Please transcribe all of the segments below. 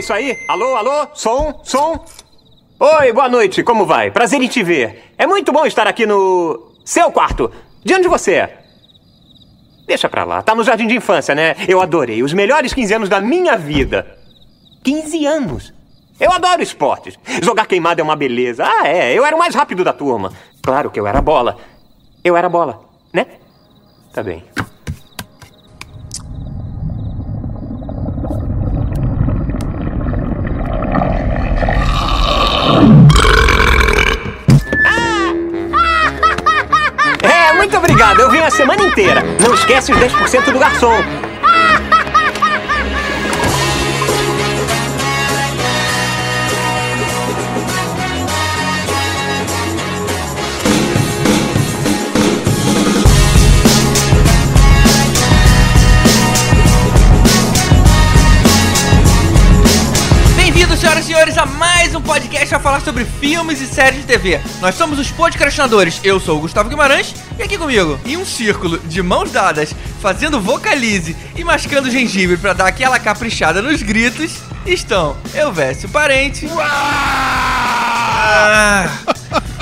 isso aí? Alô, alô? Som, som? Oi, boa noite, como vai? Prazer em te ver. É muito bom estar aqui no. seu quarto. De onde você é? Deixa pra lá, tá no jardim de infância, né? Eu adorei. Os melhores 15 anos da minha vida. 15 anos? Eu adoro esportes. Jogar queimado é uma beleza. Ah, é, eu era o mais rápido da turma. Claro que eu era bola. Eu era bola, né? Tá bem. Obrigado. Eu vim a semana inteira. Não esquece os 10% do garçom. Podcast a falar sobre filmes e séries de TV. Nós somos os podcastinadores. Eu sou o Gustavo Guimarães e aqui comigo, em um círculo de mãos dadas, fazendo vocalize e mascando gengibre pra dar aquela caprichada nos gritos, estão Elvésio Parente. Ah,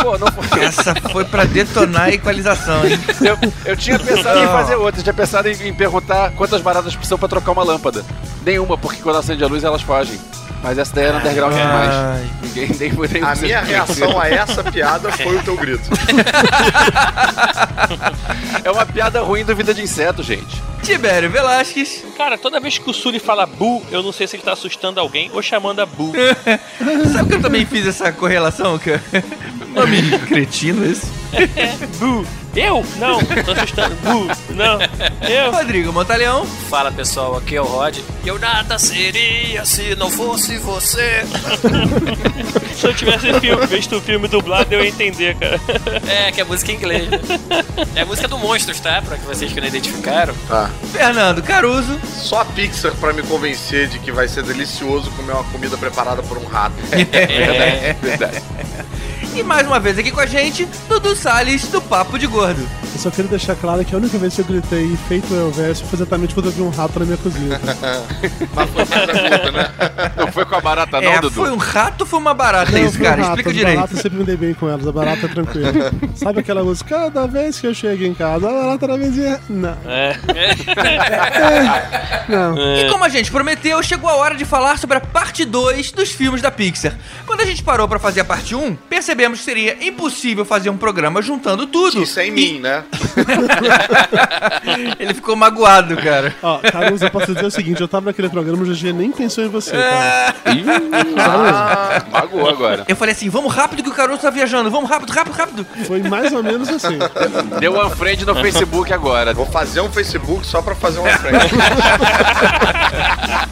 Pô, não foi. essa foi pra detonar a equalização, hein? Eu, eu tinha pensado em fazer outra, eu tinha pensado em, em perguntar quantas baratas precisam pra trocar uma lâmpada. Nenhuma, porque quando acende a luz elas fogem. Mas essa daí era underground Ai. demais. Ninguém nem, nem A minha reação a essa piada foi o teu grito. É uma piada ruim do Vida de Inseto, gente. Tibério Velasquez. Cara, toda vez que o Sully fala bu, eu não sei se ele tá assustando alguém ou chamando a bu. Sabe que eu também fiz essa correlação, cara? Nome cretino esse. bu. Eu? Não, tô assustando. Bu. Não. Eu. Rodrigo Montaleão. Fala pessoal, aqui é o Rod. Eu nada seria se não fosse você. Se eu tivesse filme, visto o filme dublado, eu ia entender, cara. É, que é música em inglês. né? É a música do Monstros, tá? Pra que vocês que não identificaram. Tá. Fernando Caruso. Só a Pixar pra me convencer de que vai ser delicioso comer uma comida preparada por um rato. É verdade. E mais uma vez aqui com a gente, Dudu Salles, do Papo de Gordo. Eu só queria deixar claro que a única vez que eu gritei feito o Elvésio foi exatamente quando eu vi um rato na minha cozinha. Mas foi né? Não foi com a barata, não, é, Dudu? foi um rato ou foi uma barata Não, isso, um cara? rato, Explica direito. baratas eu sempre me dei bem com elas, a barata é tranquila. Sabe aquela música? Cada vez que eu chego em casa, a barata na vizinha. Não. É. Não. E como a gente prometeu, chegou a hora de falar sobre a parte 2 dos filmes da Pixar. Quando a gente parou pra fazer a parte 1, percebemos que seria impossível fazer um programa juntando tudo. Isso é em mim, né? Ele ficou magoado, cara. Ó, Caruso, eu posso dizer o seguinte: eu tava naquele programa, o GG nem pensou em você, cara. Ah, magoou agora. Eu falei assim, vamos rápido que o Caruso tá viajando, vamos rápido, rápido, rápido. Foi mais ou menos assim. Deu unfriend no Facebook agora. Vou fazer um Facebook só pra fazer uma frente.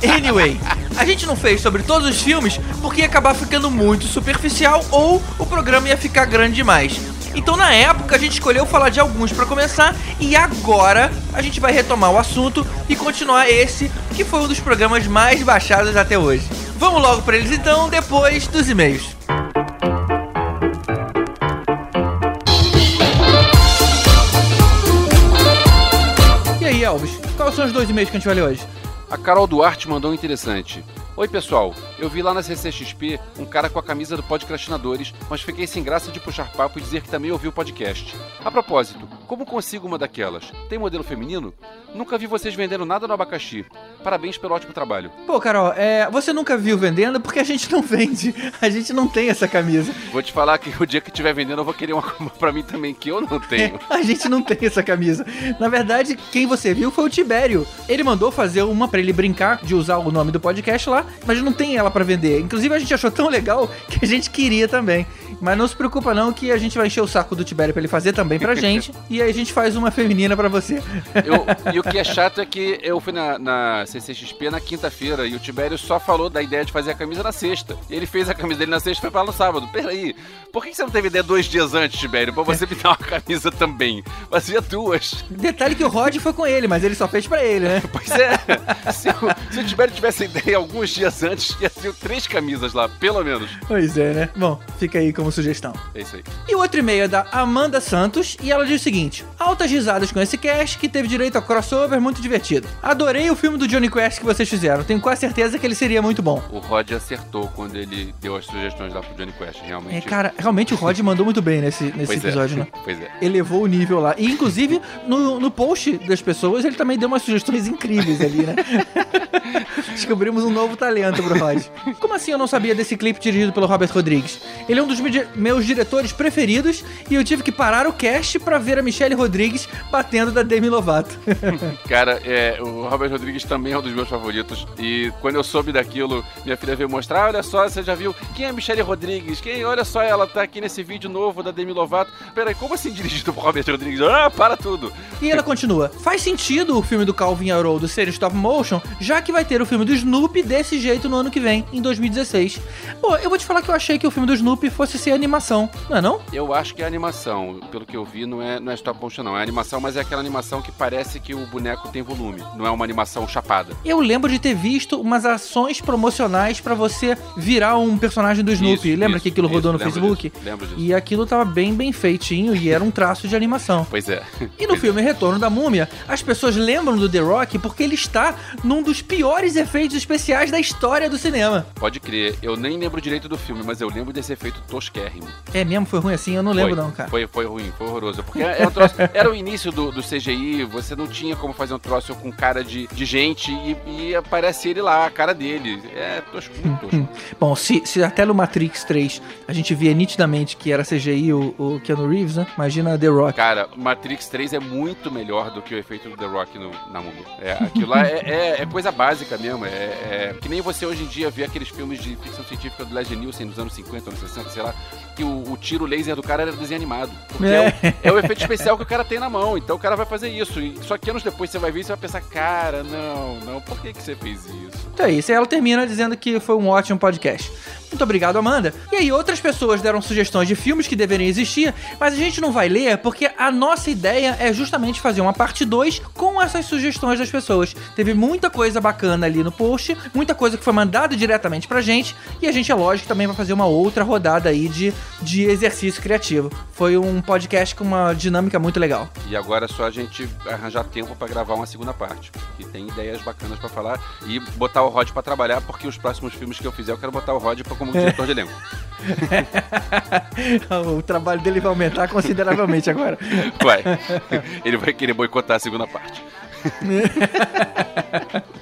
Anyway, a gente não fez sobre todos os filmes porque ia acabar ficando muito superficial ou o programa ia ficar grande demais. Então na época a gente escolheu falar de alguns pra começar e agora a gente vai retomar o assunto e continuar esse que foi um dos programas mais baixados até hoje. Vamos logo pra eles então, depois dos e-mails. E aí, Alves, quais são os dois e-mails que a gente vai ler hoje? A Carol Duarte mandou um interessante. Oi pessoal, eu vi lá na CCXP um cara com a camisa do Podcastinadores, mas fiquei sem graça de puxar papo e dizer que também ouviu o podcast. A propósito, como consigo uma daquelas? Tem modelo feminino? Nunca vi vocês vendendo nada no abacaxi. Parabéns pelo ótimo trabalho. Pô, Carol, é, você nunca viu vendendo porque a gente não vende. A gente não tem essa camisa. Vou te falar que o dia que estiver vendendo eu vou querer uma pra mim também, que eu não tenho. A gente não tem essa camisa. Na verdade, quem você viu foi o Tibério. Ele mandou fazer uma pra ele brincar de usar o nome do podcast lá, mas não tem ela pra vender. Inclusive, a gente achou tão legal que a gente queria também. Mas não se preocupa não que a gente vai encher o saco do Tibério pra ele fazer também pra gente. e aí a gente faz uma feminina pra você. Eu- e o que é chato é que eu fui na, na CCXP na quinta-feira e o Tibério só falou da ideia de fazer a camisa na sexta. E ele fez a camisa dele na sexta e foi pra lá no sábado. Peraí, por que você não teve ideia dois dias antes, Tibério? Pra você me dar uma camisa também. Fazia duas. Detalhe que o Rod foi com ele, mas ele só fez pra ele, né? Pois é. Se o, se o Tibério tivesse ideia alguns dias antes, ia ter três camisas lá, pelo menos. Pois é, né? Bom, fica aí como sugestão. É isso aí. E o outro e-mail é da Amanda Santos e ela diz o seguinte: Altas risadas com esse cast que teve direito a crossover muito divertido. Adorei o filme do Johnny Quest que vocês fizeram. Tenho quase certeza que ele seria muito bom. O Rod acertou quando ele deu as sugestões lá pro Johnny Quest, realmente. É, cara, realmente o Rod mandou muito bem nesse, nesse pois episódio, é. né? Pois é. Elevou o nível lá. E, inclusive, no, no post das pessoas, ele também deu umas sugestões incríveis ali, né? Descobrimos um novo talento pro Rod. Como assim eu não sabia desse clipe dirigido pelo Robert Rodrigues? Ele é um dos meus diretores preferidos e eu tive que parar o cast pra ver a Michelle Rodrigues batendo da Demi Lovato. Cara, é, o Robert Rodrigues também é um dos meus favoritos. E quando eu soube daquilo, minha filha veio mostrar: "Ah, olha só, você já viu quem é a Michelle Rodrigues? Quem? Olha só, ela tá aqui nesse vídeo novo da Demi Lovato. Peraí, como assim dirigido por Robert Rodrigues? Ah, para tudo! E ela continua: Faz sentido o filme do Calvin Haroldo ser stop motion, já que vai ter o filme do Snoopy desse jeito no ano que vem, em 2016. Pô, eu vou te falar que eu achei que o filme do Snoopy fosse ser animação, não é não? Eu acho que é animação. Pelo que eu vi, não é, não é stop motion, não. É animação, mas é aquela animação que parece que o boneco tem volume. Não é uma animação chapada. Eu lembro de ter visto umas ações promocionais pra você virar um personagem do Snoopy. Isso, Lembra isso, que aquilo rodou no isso, lembro Facebook? disso, lembro disso. E aquilo tava bem, bem feitinho e era um traço de animação. Pois é. E no filme Retorno da Múmia, as pessoas lembram do The Rock porque ele está num dos piores efeitos especiais da história do cinema. Pode crer. Eu nem lembro direito do filme, mas eu lembro desse efeito tosquérrimo. É mesmo? Foi ruim assim? Eu não lembro Foi, não, cara. Foi, foi ruim, foi horroroso. Porque era, um troço- era o início do, do CGI, você não tinha como fazer um troço com cara de, de gente e, e aparece ele lá, a cara dele. É tosco, muito tosco. Bom, se, se até no Matrix 3 a gente via nitidamente que era CGI o, o Keanu Reeves, né? Imagina The Rock. Cara, Matrix 3 é muito melhor do que o efeito do The Rock no, na múmia. É, aquilo lá é, é- é coisa básica mesmo. É, é que nem você hoje em dia vê aqueles filmes de ficção científica do Leslie Nielsen dos anos 50, anos 60, sei lá, que o, o tiro laser do cara era desenho animado. Porque é. É. o, é o efeito especial que o cara tem na mão. Então o cara vai fazer isso. E, só que anos depois você vai ver e você vai pensar, cara, não, não, por que, que você fez isso? Então é isso. E ela termina dizendo que foi um ótimo podcast. Muito obrigado, Amanda. E aí, outras pessoas deram sugestões de filmes que deveriam existir, mas a gente não vai ler porque a nossa ideia é justamente fazer uma parte 2 com essas sugestões das pessoas. Teve muita coisa bacana ali no post, muita coisa que foi mandada diretamente pra gente, e a gente, é lógico, também vai fazer uma outra rodada aí de, de exercício criativo. Foi um podcast com uma dinâmica muito legal. E agora é só a gente arranjar tempo pra gravar uma segunda parte. E tem ideias bacanas pra falar e botar o Rod pra trabalhar, porque os próximos filmes que eu fizer eu quero botar o Rod pra como diretor de elenco. o trabalho dele vai aumentar consideravelmente agora. Vai. Ele vai querer boicotar a segunda parte.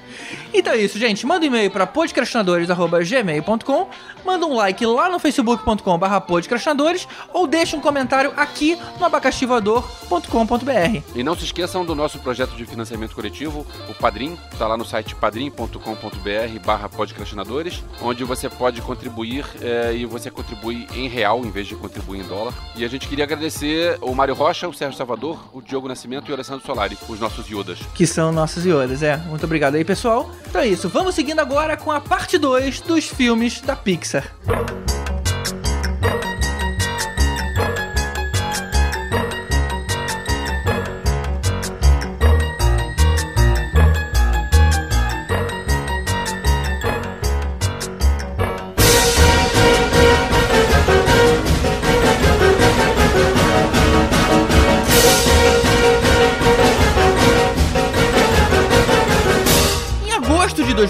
Então é isso, gente. Manda um e-mail para podcastinadores.gmail.com, manda um like lá no facebook.com.br podcastinadores ou deixa um comentário aqui no abacaxivador.com.br. E não se esqueçam do nosso projeto de financiamento coletivo, o Padrim, tá lá no site padrim.com.br barra podcastinadores, onde você pode contribuir eh, e você contribui em real em vez de contribuir em dólar. E a gente queria agradecer o Mário Rocha, o Sérgio Salvador, o Diogo Nascimento e o Alessandro Solari, os nossos iodas. Que são nossos iodas, é. Muito obrigado aí, pessoal. Então é isso. Vamos seguindo agora com a parte 2 dos filmes da Pixar.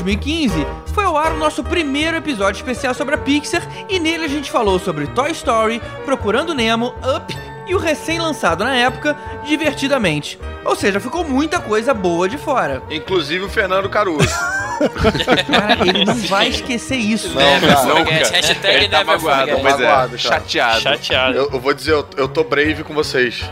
2015, foi ao ar o nosso primeiro episódio especial sobre a Pixar e nele a gente falou sobre Toy Story, Procurando Nemo, Up e o recém-lançado na época, Divertidamente. Ou seja, ficou muita coisa boa de fora. Inclusive o Fernando Caruso. Cara, ele não vai esquecer isso. Never cara, não, cara. Hashtag Ele tá magoado, forget. pois é. Magoado. Chateado. Chateado. Eu, eu vou dizer, eu, eu tô brave com vocês.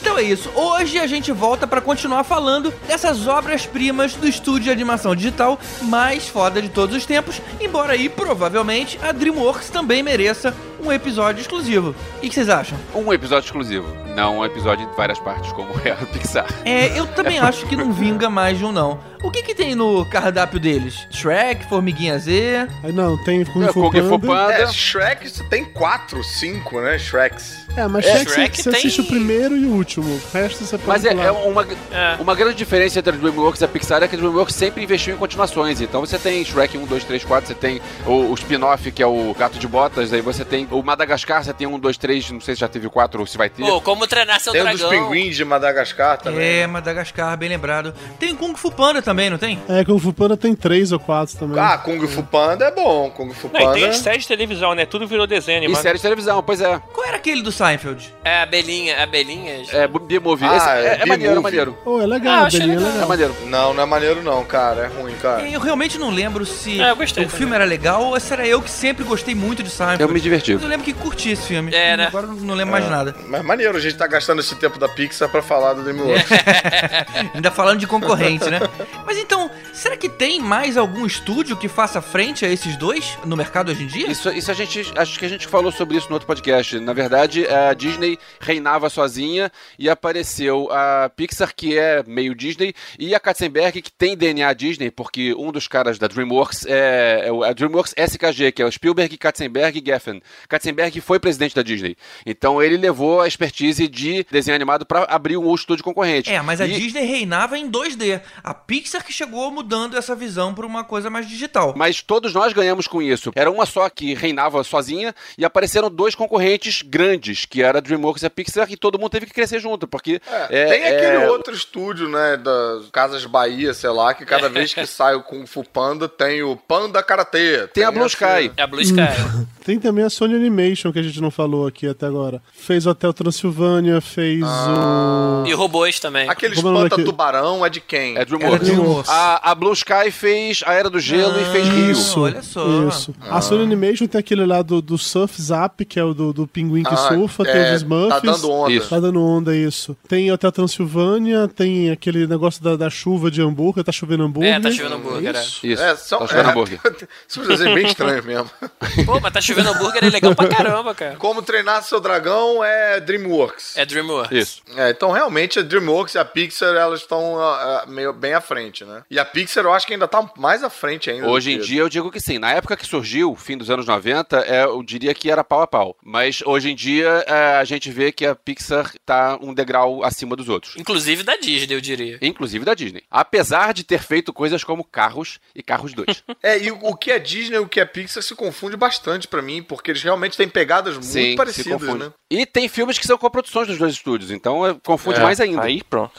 Então é isso. Hoje a gente volta pra continuar falando dessas obras-primas do estúdio de animação digital mais foda de todos os tempos, embora aí provavelmente a DreamWorks também mereça um episódio exclusivo. O que vocês acham? Um episódio exclusivo, não um episódio em várias partes como é a Pixar. É, eu também acho que não vinga mais de um não. O que que tem no cardápio deles? Shrek, Formiguinha Z... Aí não, tem Kung É, Fu Kung Fu Panda. Panda. É, Shrek você tem quatro, cinco, né? Shreks. É, mas É, Shrek, Shrek você, você tem- assiste o primeiro e o último. O resto você pode Mas é, pular. é uma, É. uma grande diferença entre a DreamWorks e a Pixar é que a DreamWorks sempre investiu em continuações. Então você tem Shrek 1, 2, 3, 4, você tem o, o spin-off, que é o Gato de Botas, aí você tem o Madagascar, você tem 1, 2, 3, não sei se já teve 4 ou se vai ter. Pô, como treinar seu Tem um dos dragão. pinguins de Madagascar também. É, Madagascar, bem lembrado. Tem Kung Fu Panda também, não tem? É, Kung Fu Panda tem três ou quatro também. Ah, Kung Fu Panda é bom. Kung Fu Não, e Panda. tem as séries de televisão, né? Tudo virou desenho E animado. série de televisão, pois é. Qual era aquele do Seinfeld? É, abelhinha, abelhinhas. É B-Movie. Ah, Esse- é é, é maneiro, é maneiro. Oh, é legal, Ah, a Belinha é legal. É legal. maneiro. Não, não é maneiro não, cara. É ruim, cara. Eu realmente não lembro se É, gostei o também. filme era legal ou se era eu que sempre gostei muito de Seinfeld. Eu me diverti. Mas eu lembro que curti esse filme. É, né? Agora não lembro mais nada. Mas maneiro, a gente tá gastando esse tempo da Pixar pra falar do DreamWorks. Ainda falando de concorrente, né? Mas então, será que tem mais algum estúdio que faça frente a esses dois no mercado hoje em dia? Isso, isso a gente. Acho que a gente falou sobre isso no outro podcast. Na verdade, a Disney reinava sozinha e apareceu a Pixar, que é meio Disney, e a Katzenberg, que tem DNA Disney, porque um dos caras da DreamWorks é, é a DreamWorks SKG, que é o Spielberg, Katzenberg e Geffen. Katzenberg foi presidente da Disney. Então ele levou a expertise de desenho animado para abrir um outro estúdio concorrente. É, mas a E- Disney reinava em 2D. A Pixar que chegou mudando essa visão pra uma coisa mais digital. Mas todos nós ganhamos com isso. Era uma só que reinava sozinha e apareceram dois concorrentes grandes, que era a DreamWorks e a Pixar, e todo mundo teve que crescer junto, porque... É, é- tem aquele é- outro estúdio, né, das Casas Bahia, sei lá, que cada vez que sai o Kung Fu Panda tem o Panda Karatê. Tem a Blue Sky. É a Blue Sky. Tem também a Sony Animation, que a gente não falou aqui até agora. Fez o Hotel Transilvânia, fez Ah. o... E robôs também. Aquele é o nome espanta daquele- tubarão é de quem? É DreamWorks. Era A, a Blue Sky fez a Era do Gelo e fez Rio. Isso, olha só. Isso. A Sony Animation tem aquele lá do, do Surf Zap, que é o do, do pinguim que Ah, surfa, tem é, os Smurfs. Tá dando onda. Isso. Tá dando onda isso. Tem Hotel Transilvânia, tem aquele negócio da, da chuva de hambúrguer, tá chovendo hambúrguer. É, tá chovendo hambúrguer, é. Isso. Isso, É, são, tá chovendo é, hambúrguer. São desenhos bem estranhos mesmo. Pô, mas tá chovendo hambúrguer é legal pra caramba, cara. Como treinar seu dragão é DreamWorks. É DreamWorks. Isso. É, então realmente a DreamWorks e a Pixar elas estão ah, ah, meio bem à frente, né? E a Pixar eu acho que ainda tá mais à frente ainda. Hoje em dia eu digo que sim. Na época que surgiu, fim dos anos 90, é, eu diria que era pau a pau. Mas hoje em dia é, a gente vê que a Pixar tá um degrau acima dos outros. Inclusive da Disney, eu diria. Inclusive da Disney. Apesar de ter feito coisas como Carros e Carros 2. É, e o, que é Disney e o que é Pixar se confunde bastante pra mim, porque eles realmente têm pegadas muito Sim, se parecidas, confunde. né? E tem filmes que são coproduções dos dois estúdios, então é, confunde É, mais ainda. Aí, pronto.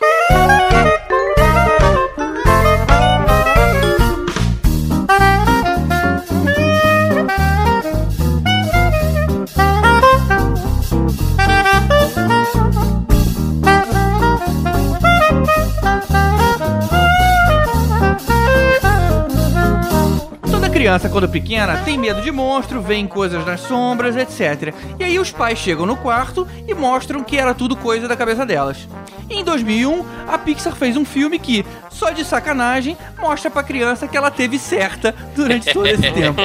Criança, quando pequena, tem medo de monstro, vê coisas nas sombras, etc. E aí os pais chegam no quarto e mostram que era tudo coisa da cabeça delas. Em 2001, a Pixar fez um filme que, só de sacanagem, mostra pra criança que ela teve certa durante todo esse tempo.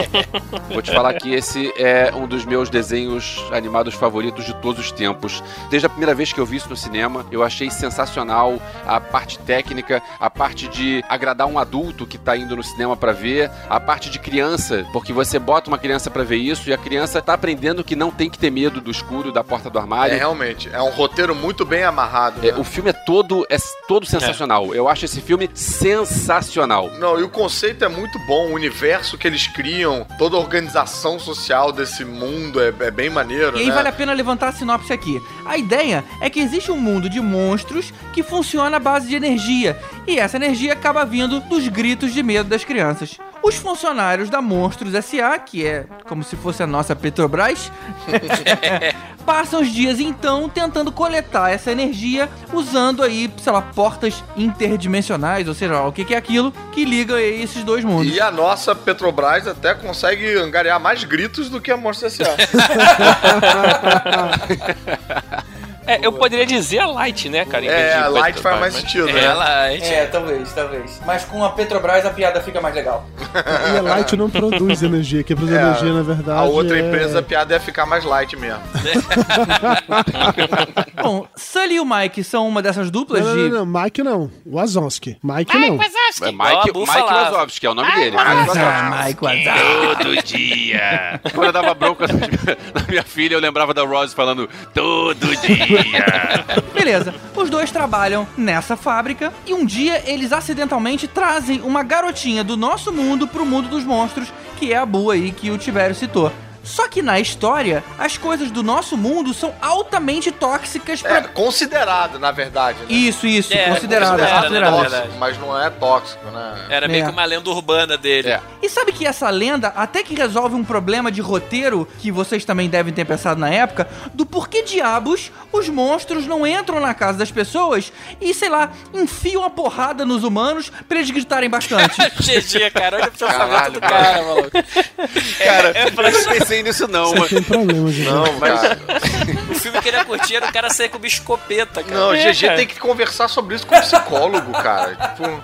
Vou te falar que esse é um dos meus desenhos animados favoritos de todos os tempos. Desde a primeira vez que eu vi isso no cinema, eu achei sensacional a parte técnica, a parte de agradar um adulto que tá indo no cinema pra ver, a parte de criança, porque você bota uma criança pra ver isso e a criança tá aprendendo que não tem que ter medo do escuro, da porta do É, armário. realmente. É um roteiro muito bem amarrado. É, né? o filme é todo, é todo sensacional. Eu acho esse filme sensacional. Não, e o conceito é muito bom, o universo que eles criam, toda a organização social desse mundo é, é bem maneiro, E aí né? vale a pena levantar a sinopse aqui. A ideia é que existe um mundo de monstros que funciona à base de energia, e essa energia acaba vindo dos gritos de medo das crianças. Os funcionários da Monstros S.A., que é como se fosse a nossa Petrobras, passam os dias então tentando coletar essa energia usando aí, sei lá, portas interdimensionais, ou seja, lá, o que é aquilo que liga aí esses dois mundos. E a nossa Petrobras até consegue angariar mais gritos do que a Monstro S.A. É, eu poderia dizer a Light, né, cara? É, a Light faz mais sentido, É, né? Light. É, talvez, talvez. Mas com a Petrobras a piada fica mais legal. E a Light não produz energia, quem produz É, energia, na verdade. A outra é- empresa, a piada ia ficar mais light mesmo. Bom, Sully e o Mike são uma dessas duplas Não, de. não, não, Mike não. Wazowski. Mike não. É Igual a Mike, Mike. Wazowski, é o nome dele. Mike Wazowski. Ah, Mike Wazowski. Todo dia. Quando eu dava bronca na minha filha, eu lembrava da Rose falando todo dia. Beleza, os dois trabalham nessa fábrica e um dia eles acidentalmente trazem uma garotinha do nosso mundo pro mundo dos monstros, que é a Bu aí que o Tibério citou. Só que na história, as coisas do nosso mundo são altamente tóxicas pra. É, considerado, na verdade. Né? Isso, isso, É, considerado, considerado, considerado. na tóxico, verdade. mas não é tóxico, né? Era meio É. que uma lenda urbana dele. É. E sabe que essa lenda até que resolve um problema de roteiro que vocês também devem ter pensado na época, do porquê diabos os monstros não entram na casa das pessoas e, sei lá, enfiam a porrada nos humanos pra eles gritarem bastante. GG, cara, olha o pensamento Caralho, do cara, maluco. Cara, eu não pensei nisso não, Você mas... tem problema, gente. Não, cara. O filme que ele ia curtir era o cara sair com uma escopeta, cara. Não, É, GG cara. tem que conversar sobre isso com o psicólogo, cara. Tipo,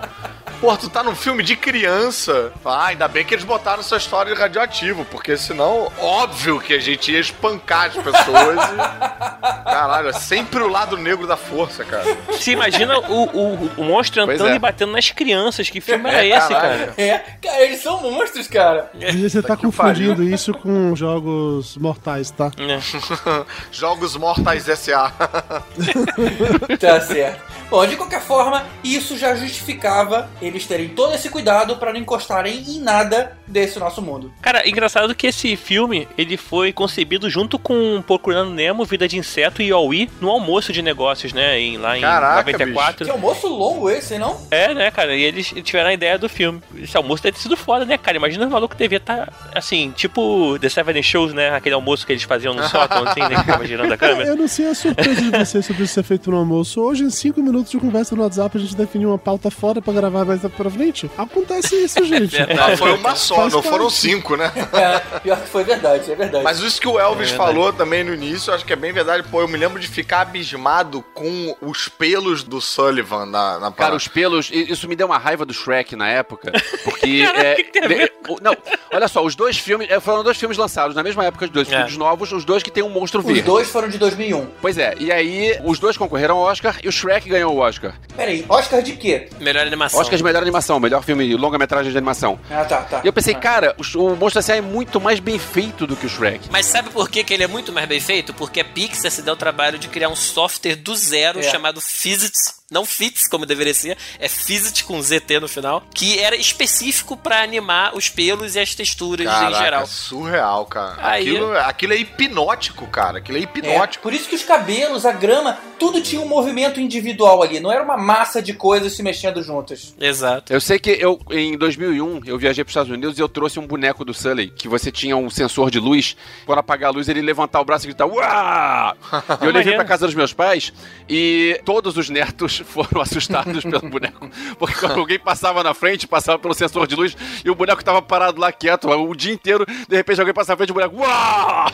pô, tu tá num filme de criança. Ah, ainda bem que eles botaram essa história de radioativo, porque senão, óbvio que a gente ia espancar as pessoas e. Caralho, é sempre o lado negro da força, cara. Você imagina o, o, o monstro Pois entrando é. e batendo nas crianças. Que filme É, era esse, caralho. cara? É, cara, eles são monstros, cara. Você tá que confundindo isso com jogos mortais, tá? É. Jogos Mortais S.A. Tá certo. Bom, de qualquer forma, isso já justificava eles terem todo esse cuidado pra não encostarem em nada desse nosso mundo. Cara, engraçado que esse filme ele foi concebido junto com Procurando Nemo, Vida de Inseto e Yaoi no almoço de negócios, né? Em, lá em Caraca, 94. Que almoço longo esse, não? É, né, cara? E eles tiveram a ideia do filme. Esse almoço deve ter sido foda, né, cara? Imagina o maluco devia estar, assim, tipo The Seven Shows, né? Aquele almoço que eles faziam no sótão, assim, né? Que tava girando a câmera. Eu não sei a surpresa de você sobre isso ser feito no almoço. Hoje, em 5 minutos de conversa no WhatsApp, a gente definiu uma pauta fora pra gravar mais pra frente. Acontece isso, gente. Ah, foi uma só, Faz não foram parte. cinco, né? É, pior que foi verdade, é verdade. Mas isso que o Elvis É falou também no início, eu acho que é bem verdade. Pô, eu me lembro de ficar abismado com os pelos do Sullivan na, na Cara, os pelos, isso me deu uma raiva do Shrek na época, porque... Caraca, é, que não, olha só, os dois filmes, é, foram dois filmes lançados na mesma época, os dois É. filmes novos, os dois que tem um monstro Os verde. dois foram de 2001. Pois é, e aí os dois concorreram ao Oscar e o Shrek ganhou o Oscar. Peraí, Oscar de quê? Melhor animação. Oscar de melhor animação, melhor filme, longa-metragem de animação. Ah, tá, tá. E eu pensei, Ah. cara, o, o Monstro S.A. é muito mais bem feito do que o Shrek. Mas sabe por que, que ele é muito mais bem feito? Porque a Pixar se deu o trabalho de criar um software do zero É. chamado Physics. Não Fits, como deveria ser, é Physics com ZT no final, que era específico pra animar os pelos e as texturas Caraca, em geral. surreal, cara. Aí- Aquilo, aquilo é hipnótico, cara. Aquilo é É, hipnótico. por isso que os cabelos, a grama, tudo tinha um movimento individual ali. Não era uma massa de coisas se mexendo juntas. Exato. Eu sei que eu, em 2001, eu viajei para os Estados Unidos e eu trouxe um boneco do Sully, que você tinha um sensor de luz. Quando apagar a luz, ele levantar o braço e gritar, uau! E eu levei para casa dos meus pais e todos os netos foram assustados pelo boneco. Porque quando alguém passava na frente, passava pelo sensor de luz e o boneco tava parado lá quieto o dia inteiro, de repente alguém passava na frente e o boneco, uau!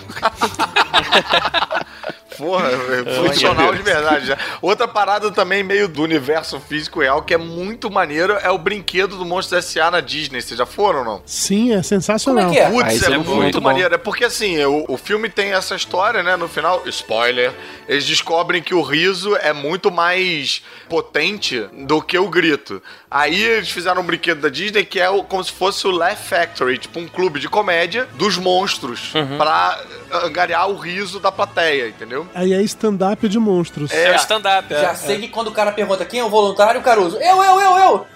Porra, é funcional de verdade. já. Outra parada também meio do universo físico real que é muito maneiro é o brinquedo do Monstro S.A. na Disney. Vocês já foram ou não? Sim, é sensacional. Como é que é? Ah, Putz, isso é fui. muito Muito maneiro. É porque assim, o, o filme tem essa história, né? No final, spoiler, eles descobrem que o riso é muito mais potente do que o grito. Aí eles fizeram um brinquedo da Disney que é o- como se fosse o Laugh Factory, tipo um clube de comédia dos monstros, pra angariar o riso da plateia, entendeu? Aí é stand-up de monstros. É, stand-up. é. Já sei que quando o cara pergunta quem é o voluntário, o Caruso, eu, eu, eu, eu.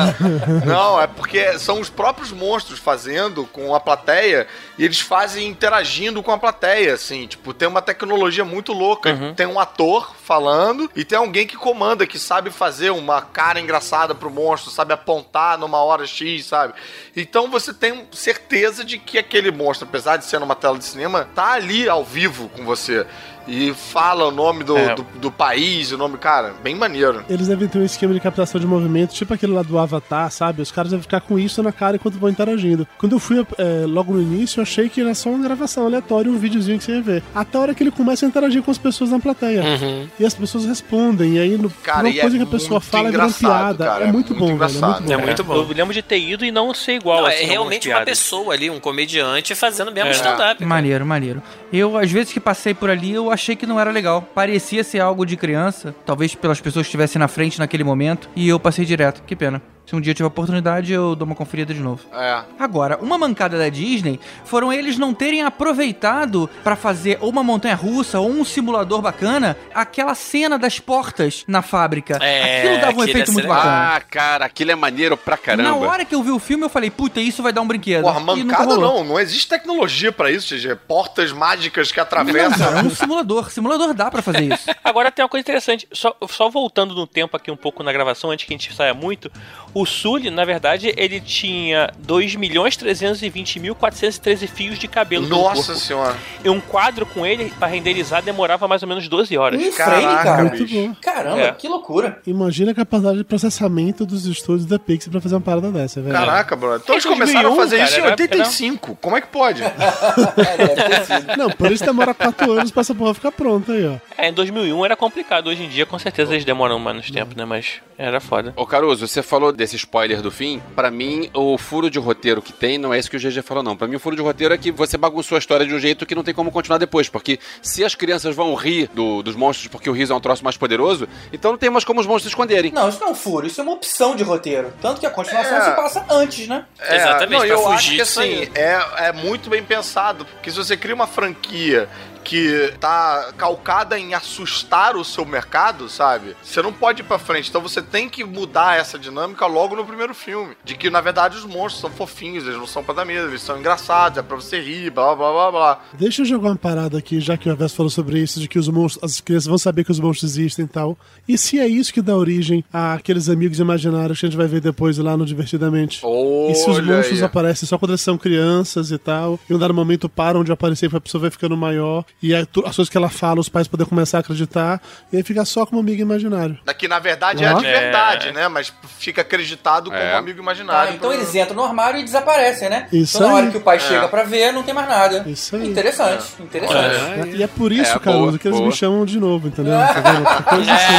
Não, é porque são os próprios monstros fazendo com a plateia e eles fazem interagindo com a plateia, assim. Tipo, tem uma tecnologia muito louca. Tem um ator falando e tem alguém que comanda, que sabe fazer uma cara engraçada pro monstro, sabe apontar numa hora X, sabe? Então você tem certeza de que aquele monstro, apesar de ser numa tela de cinema, tá ali ao vivo com você. E fala o nome do, É. do, do país, o nome, cara, bem maneiro. Eles devem ter um esquema de captação de movimento, tipo aquele lá do Avatar, sabe? Os caras devem ficar com isso na cara enquanto vão interagindo. Quando eu fui é, logo no início, eu achei que era só uma gravação aleatória, um videozinho que você ia ver. Até a hora que ele começa a interagir com as pessoas na plateia. Uhum. E as pessoas respondem, e aí no, Cara, uma e coisa é que a pessoa muito fala vira uma engraçado, piada. cara, é muito bom, velho. É muito bom. É muito bom. Eu lembro de ter ido e não ser igual Não, assim, é realmente uma pessoa ali, um comediante fazendo mesmo É. stand-up. Maneiro, maneiro. Eu, às vezes que passei por ali, eu achei que não era legal. Parecia ser algo de criança, talvez pelas pessoas que estivessem na frente naquele momento, e eu passei direto. Que pena. Se um dia eu tiver oportunidade, eu dou uma conferida de novo. É. Agora, uma mancada da Disney foram eles não terem aproveitado pra fazer ou uma montanha russa ou um simulador bacana, aquela cena das portas na fábrica. É, Aquilo dava um efeito ia muito bacana. Ah, cara, aquilo é maneiro pra Na caramba. hora que eu vi o filme, eu falei, puta, isso vai dar um brinquedo. Porra, mancada não, não existe tecnologia pra isso, GG. Portas mágicas que Não, atravessam. cara, é um simulador. Simulador dá pra fazer isso. Agora tem uma coisa interessante, só, só voltando no tempo aqui um pouco na gravação, antes que a gente saia muito, o Sully, na verdade, ele tinha 2.320.413 fios de cabelo no Nossa corpo. senhora. E um quadro com ele, pra renderizar, demorava mais ou menos 12 horas. Um frame, Caraca, cara. Muito bicho. bom. Caramba, É. que loucura. Imagina a capacidade de processamento dos estúdios da Pixar pra fazer uma parada dessa, velho. Caraca, brother. Então É eles começaram a 2001, fazer isso em cara, era- 85. Como é que pode? É. Não, por isso demora quatro anos pra essa porra ficar pronta aí, ó. É, em 2001 era complicado, hoje em dia com certeza eles demoram menos tempo, né, mas era foda. Ô Caruso, você falou desse spoiler do fim. Pra mim, o furo de roteiro que tem não é isso que o GG falou, não. Pra mim, o furo de roteiro é que você bagunçou a história de um jeito que não tem como continuar depois. Porque se as crianças vão rir do- dos monstros porque o riso é um troço mais poderoso, então não tem mais como os monstros se esconderem. Não, isso não é um furo, isso é uma opção de roteiro. Tanto que a continuação É. se passa antes, né? É, Exatamente, não, pra eu fugir acho que assim, é, é muito bem pensado. Porque se você cria uma franquia que tá calcada em assustar o seu mercado, sabe? Você não pode ir pra frente. Então você tem que mudar essa dinâmica logo no primeiro filme. De que, na verdade, os monstros são fofinhos, eles não são pra dar medo, eles são engraçados, é pra você rir, blá blá blá blá. Deixa eu jogar uma parada aqui, já que o Everson falou sobre isso, de que os monstros, as crianças vão saber que os monstros existem e tal. E se é isso que dá origem àqueles amigos imaginários que a gente vai ver depois lá no Divertidamente? e se os Olha monstros aí. aparecem só quando eles são crianças e tal, e um dado momento param de aparecer e a pessoa vai ficando maior, e as coisas que ela fala, os pais podem começar a acreditar, e aí fica só como amigo imaginário. Daqui, na verdade, é a Ó. de verdade, né? Mas fica acreditado como É. amigo Ah, imaginário. então pro- eles entram no armário e desaparecem, né? Isso então na aí. hora que o pai É. chega pra ver, não tem mais nada. Isso aí. Interessante, interessante. E é por isso, É, Caruso, boa, que eles boa. me chamam de novo, entendeu? Tá vendo? Coisa assim.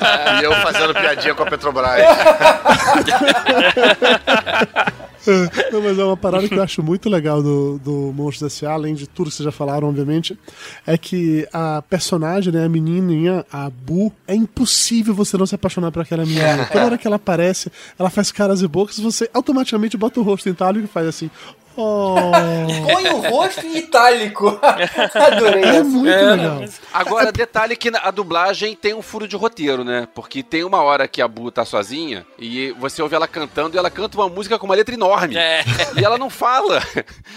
Ah, e eu fazendo piadinha com a Petrobras. Não, mas é uma parada que eu acho muito legal do, do Monstros S.A., além de tudo que vocês já falaram, obviamente, é que a personagem, né, a menininha, a Bu, é impossível você não se apaixonar por aquela menina. Toda hora que ela aparece, ela faz caras e bocas, você automaticamente bota o rosto em talho e faz assim... Oh, Põe o rosto em itálico. Adorei é muito legal. Agora, detalhe que a dublagem tem um furo de roteiro, né? Porque tem uma hora que a Bu tá sozinha e você ouve ela cantando e ela canta uma música com uma letra enorme. É. E ela não fala.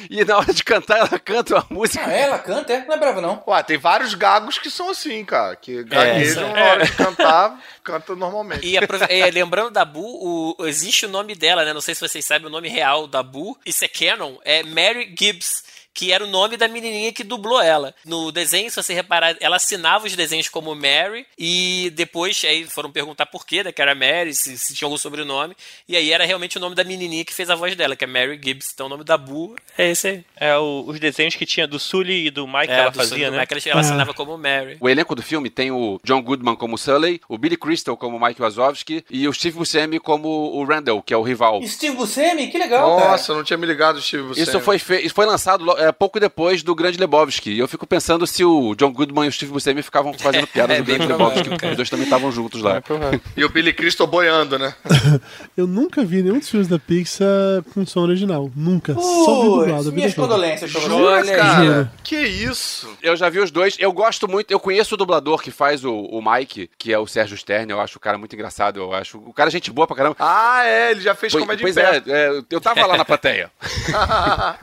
E na hora de cantar, ela canta uma música. Ah, ela canta, é? Não é bravo, não. Ué, tem vários gagos que são assim, cara. Que gaguejam isso na hora de cantar, canta normalmente. E é, lembrando da Bu, o- existe o nome dela, né? Não sei se vocês sabem o nome real da Bu. Isso é canon. É Mary Gibbs. Que era o nome da menininha que dublou ela. No desenho, se você reparar, ela assinava os desenhos como Mary. E depois aí foram perguntar por quê, né? Que era Mary, se, se tinha algum sobrenome. E aí era realmente o nome da menininha que fez a voz dela, que é Mary Gibbs. Então o nome da Bu é esse aí. É o- os desenhos que tinha do Sully e do Mike que É, ela do fazia, Sonic né? Mac, ela assinava como Mary. O elenco do filme tem o John Goodman como Sully, o Billy Crystal como Mike Wazowski e o Steve Buscemi como o Randall, que é o rival. Steve Buscemi, que legal, cara. Nossa, eu não tinha me ligado, Steve Buscemi. Isso foi, fe... isso foi lançado é, pouco depois do Grande Lebowski. E eu fico pensando se o John Goodman e o Steve Buscemi ficavam fazendo piadas É, do Grande Lebowski, porque os dois também estavam juntos lá. E o Billy Crystal boiando, né? Eu nunca vi nenhum dos filmes da Pixar com som original. Nunca. Só vi dublado. minhas condolências pra você. Jura, cara? Que isso? Eu já vi os dois. Eu gosto muito. Eu conheço o dublador que faz o, o Mike, que é o Sérgio Stern. Eu acho o cara muito engraçado. Eu acho. O cara é gente boa pra caramba. Ah, é, ele já fez Pois, comédia pois em é, pé. é, eu tava lá na plateia.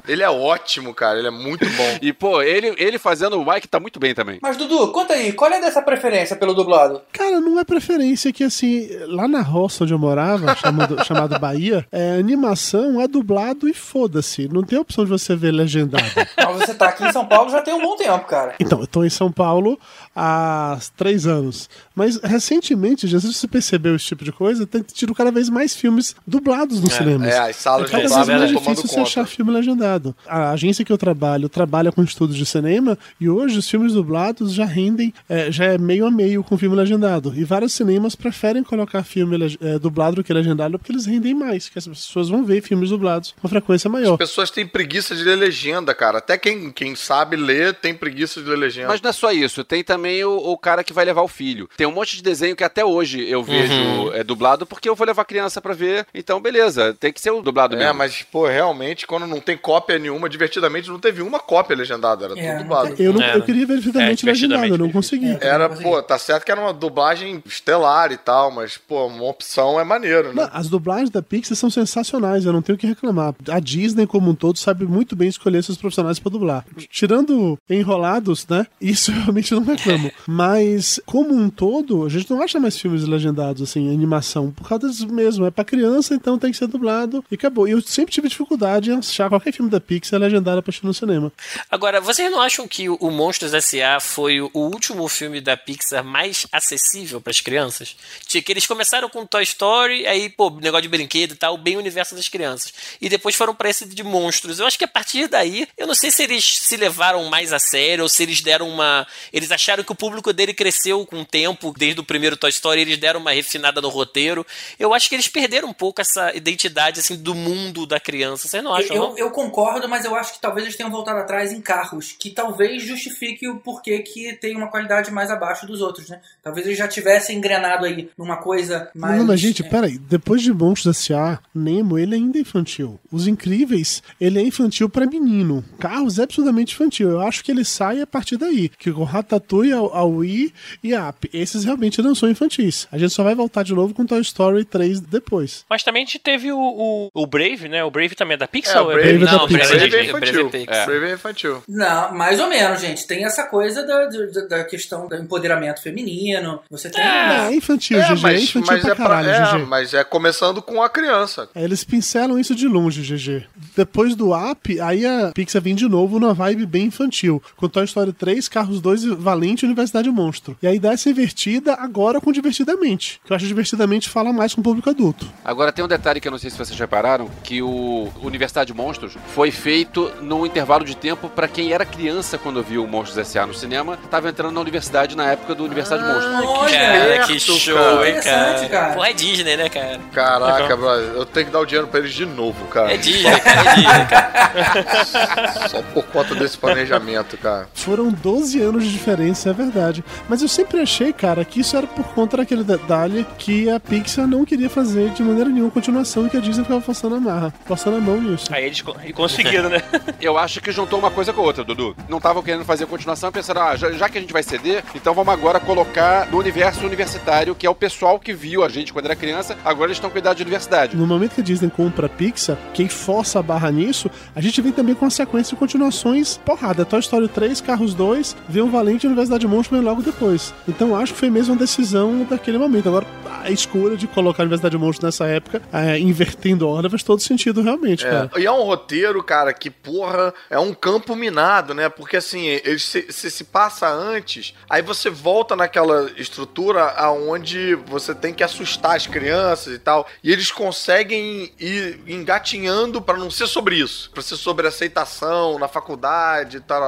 ele é ótimo, cara. Cara. Ele é muito bom. E, pô, ele, ele fazendo o Mike tá muito bem também. Mas, Dudu, conta aí, qual é dessa preferência pelo dublado? Cara, não é preferência que, assim, lá na roça onde eu morava, chamado, chamado Bahia, é, animação é dublado e foda-se. Não tem opção de você ver legendado. Mas você tá aqui em São Paulo já tem um bom tempo, cara. Então, eu tô em São Paulo há três anos. Mas recentemente, Jesus, você percebeu esse tipo de coisa, tem tido cada vez mais filmes dublados nos cinemas. É, as salas cada de vez dublagem mais difícil você conta. achar filme legendado. A agência que eu trabalho trabalha com estudos de cinema e hoje os filmes dublados já rendem, é, já é meio a meio com filme legendado. E vários cinemas preferem colocar filme é, dublado do que legendado porque eles rendem mais, que as pessoas vão ver filmes dublados com frequência maior. As pessoas têm preguiça de ler legenda, cara. Até quem, quem sabe ler tem preguiça de ler legenda. Mas não é só isso, tem também o, o cara que vai levar o filho. Tem um monte de desenho que até hoje eu vejo Uhum. é, dublado porque eu vou levar a criança pra ver. Então, beleza, tem que ser o dublado É, mesmo. mas, pô, realmente, quando não tem cópia nenhuma, divertidamente não teve uma cópia legendada, era É, tudo não dublado. Eu, não, É, eu queria verificadamente é, legendado, eu não divertidamente consegui. Era, não pô, tá certo que era uma dublagem estelar e tal, mas, pô, uma opção é maneiro, Não, né? as dublagens da Pixar são sensacionais, eu não tenho o que reclamar. A Disney, como um todo, sabe muito bem escolher seus profissionais pra dublar. Tirando enrolados, né? Isso realmente não reclamo. Mas, como um todo, a gente não acha mais filmes legendados, assim, animação, por causa disso mesmo. É pra criança, então tem que ser dublado e acabou. E eu sempre tive dificuldade em achar qualquer filme da Pixar legendado pra assistir no cinema. Agora, vocês não acham que o Monstros S.A. foi o último filme da Pixar mais acessível para as crianças? Que eles começaram com Toy Story, aí, pô, negócio de brinquedo e tal, bem universo das crianças. E depois foram pra esse de monstros. Eu acho que a partir daí, eu não sei se eles se levaram mais a sério ou se eles deram uma. Eles acharam que o público dele cresceu com o tempo, desde o primeiro Toy Story, eles deram uma refinada no roteiro. Eu acho que eles perderam um pouco essa identidade, assim, do mundo da criança. Vocês não acham, Eu, não? eu concordo, mas eu acho que talvez eles tenham voltado atrás em carros, que talvez justifique o porquê que tem uma qualidade mais abaixo dos outros, né? Talvez eles já tivessem engrenado aí numa coisa mais. Não, mas gente, é, peraí. Depois de Monstros S.A., Nemo, ele ainda é infantil. Os Incríveis, ele é infantil pra menino. Carros é absolutamente infantil. Eu acho que ele sai a partir daí. Que o Ratatouille, a a Wii e a Up. Esses realmente não são infantis. A gente só vai voltar de novo com Toy Story 3 depois. Mas também a gente teve o, o, o Brave, né? O Brave também é da Pixar? É, o é Brave da Não, é Brave é é infantil. Brave é infantil. Não, mais ou menos, gente. Tem essa coisa da, da, da questão do empoderamento feminino. Você tem. É, infantil, É, GG. É mas, infantil mas pra é, pra, caralho, é, GG. mas é começando com a criança. É, Eles pincelam isso de longe, GG. Depois do Up, aí a Pixar vem de novo numa vibe bem infantil. Com Toy Story 3, Carros 2 e Valente e Universidade Monstro. E aí dá essa invertida agora com Divertidamente. Que eu acho que Divertidamente fala mais com o público adulto. Agora tem um detalhe que eu não sei se vocês repararam, que o Universidade de Monstros foi feito num intervalo de tempo pra quem era criança quando viu o Monstros S.A. no cinema, tava entrando na universidade na época do Universidade de Monstros. Olha, Cara, que Esperto, show, cara. hein, cara. Cara. Porra, é Disney, né, cara? Caraca, brother, eu tenho que dar o dinheiro pra eles de novo, cara. É Disney, cara, é Disney, cara. Só por conta desse planejamento, cara. Foram 12 anos de diferença, é verdade. Mas eu sempre achei, cara, que isso era por conta daquele detalhe que a Pixar não queria fazer de maneira nenhuma continuação e que a Disney ficava forçando a marra, forçando a mão nisso. Aí eles co- conseguiram, né? Eu acho que juntou uma coisa com a outra, Dudu. Não estavam querendo fazer continuação, pensaram, ah, já, já que a gente vai ceder, então vamos agora colocar no universo universitário, que é o pessoal que viu a gente quando era criança, agora eles estão com idade de universidade. No momento que a Disney compra a Pixar, quem força a barra nisso, a gente vem também com a sequência de continuações porrada. Toy Story 3, Carros 2, vê um Valente e Universidade Monstro logo depois. Então acho que foi mesmo uma decisão daquele momento. Agora, a escolha de colocar a Universidade Monstro nessa época, é, invertendo a ordem, faz todo sentido realmente, cara. É, e é um roteiro, cara, que, porra, é um campo minado, né? Porque, assim, ele se, se, se passa antes, aí você volta naquela estrutura aonde você tem que assustar as crianças e tal, e eles conseguem ir engatinhando pra não ser sobre isso, pra ser sobre aceitação na faculdade tal.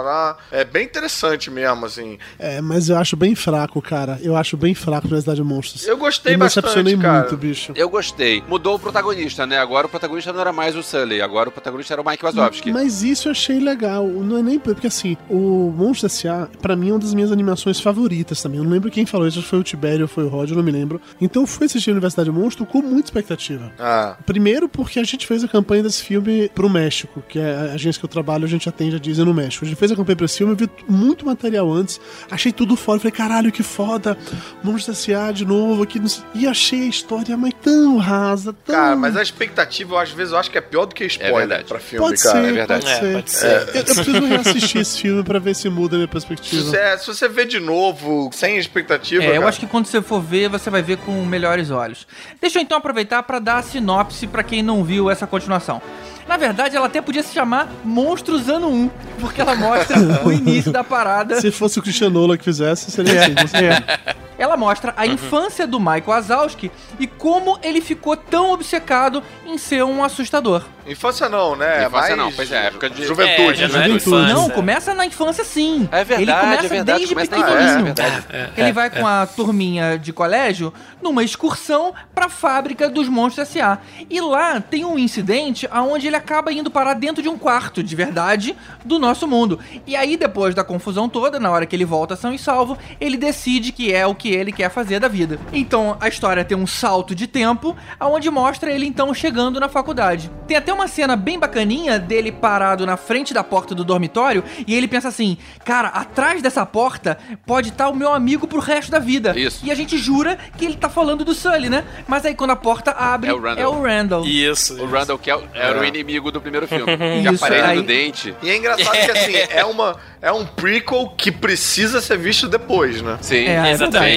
É bem interessante mesmo, assim. É, mas eu acho bem fraco, cara. Eu acho bem fraco a Universidade de Monstros. Eu gostei Eu me bastante, decepcionei cara. muito, bicho. Eu gostei. Mudou o protagonista, né? Agora o protagonista não era mais o Sully, agora o protagonista era o Mike Wazowski. Mas isso eu achei legal. Não é nem porque assim, o Monstro S.A., pra mim, é uma das minhas animações favoritas também. Eu não lembro quem falou isso, acho que foi o Tibério ou foi o Rod, eu não me lembro. Então eu fui assistir a Universidade Monstro com muita expectativa. Ah, Primeiro porque a gente fez a campanha desse filme pro México, que é a agência que eu trabalho, a gente atende a Disney no México. A gente fez a campanha pra esse filme, eu vi muito material antes, achei tudo foda, falei, caralho, que foda, Monstro S.A. de novo aqui. E achei a história, mas tão rasa, tão... cara, mas a expectativa, eu, às vezes, eu acho que é pior do que spoiler verdade. pra filme, Pode cara. ser, é verdade. pode ser. ver. pode ser. Eu, eu preciso reassistir esse filme pra ver se muda a minha Se perspectiva. você, se você vê de novo, sem expectativa. É, eu cara, acho que quando você for ver, você vai ver com melhores olhos. Deixa eu então aproveitar para dar a sinopse para quem não viu essa continuação. Na verdade, ela até podia se chamar Monstros Ano 1, porque ela mostra o início da parada. Se fosse o Christian Nolan que fizesse, seria assim. certeza. É. Ela mostra a infância do Michael Wazowski e como ele ficou tão obcecado em ser um assustador. Infância não, né? Infância Mais não, pois é, época de- Juventude, É, né? Juventude. Não, começa na infância sim. É verdade, ele começa é verdade. desde começa pequenininho. é verdade. É, Ele vai com a turminha de colégio numa excursão pra fábrica dos Monstros S.A. E lá tem um incidente aonde ele acaba indo parar dentro de um quarto de verdade do nosso mundo. E aí, depois da confusão toda, na hora que ele volta são e salvo, ele decide que é o que ele quer fazer da vida. Então, a história tem um salto de tempo, aonde mostra ele então chegando na faculdade. Tem até uma cena bem bacaninha dele parado na frente da porta do dormitório e ele pensa assim: "Cara, atrás dessa porta pode estar o meu amigo pro resto da vida". Isso. E a gente jura que ele tá falando do Sully, né? Mas aí quando a porta abre, É o Randall. É o Randall. Isso. O Randall, que é o- era o inimigo do primeiro filme. que Isso, aparelho aí- do dente. E é engraçado que assim, é, uma, é um prequel que precisa ser visto depois, né? Sim. É,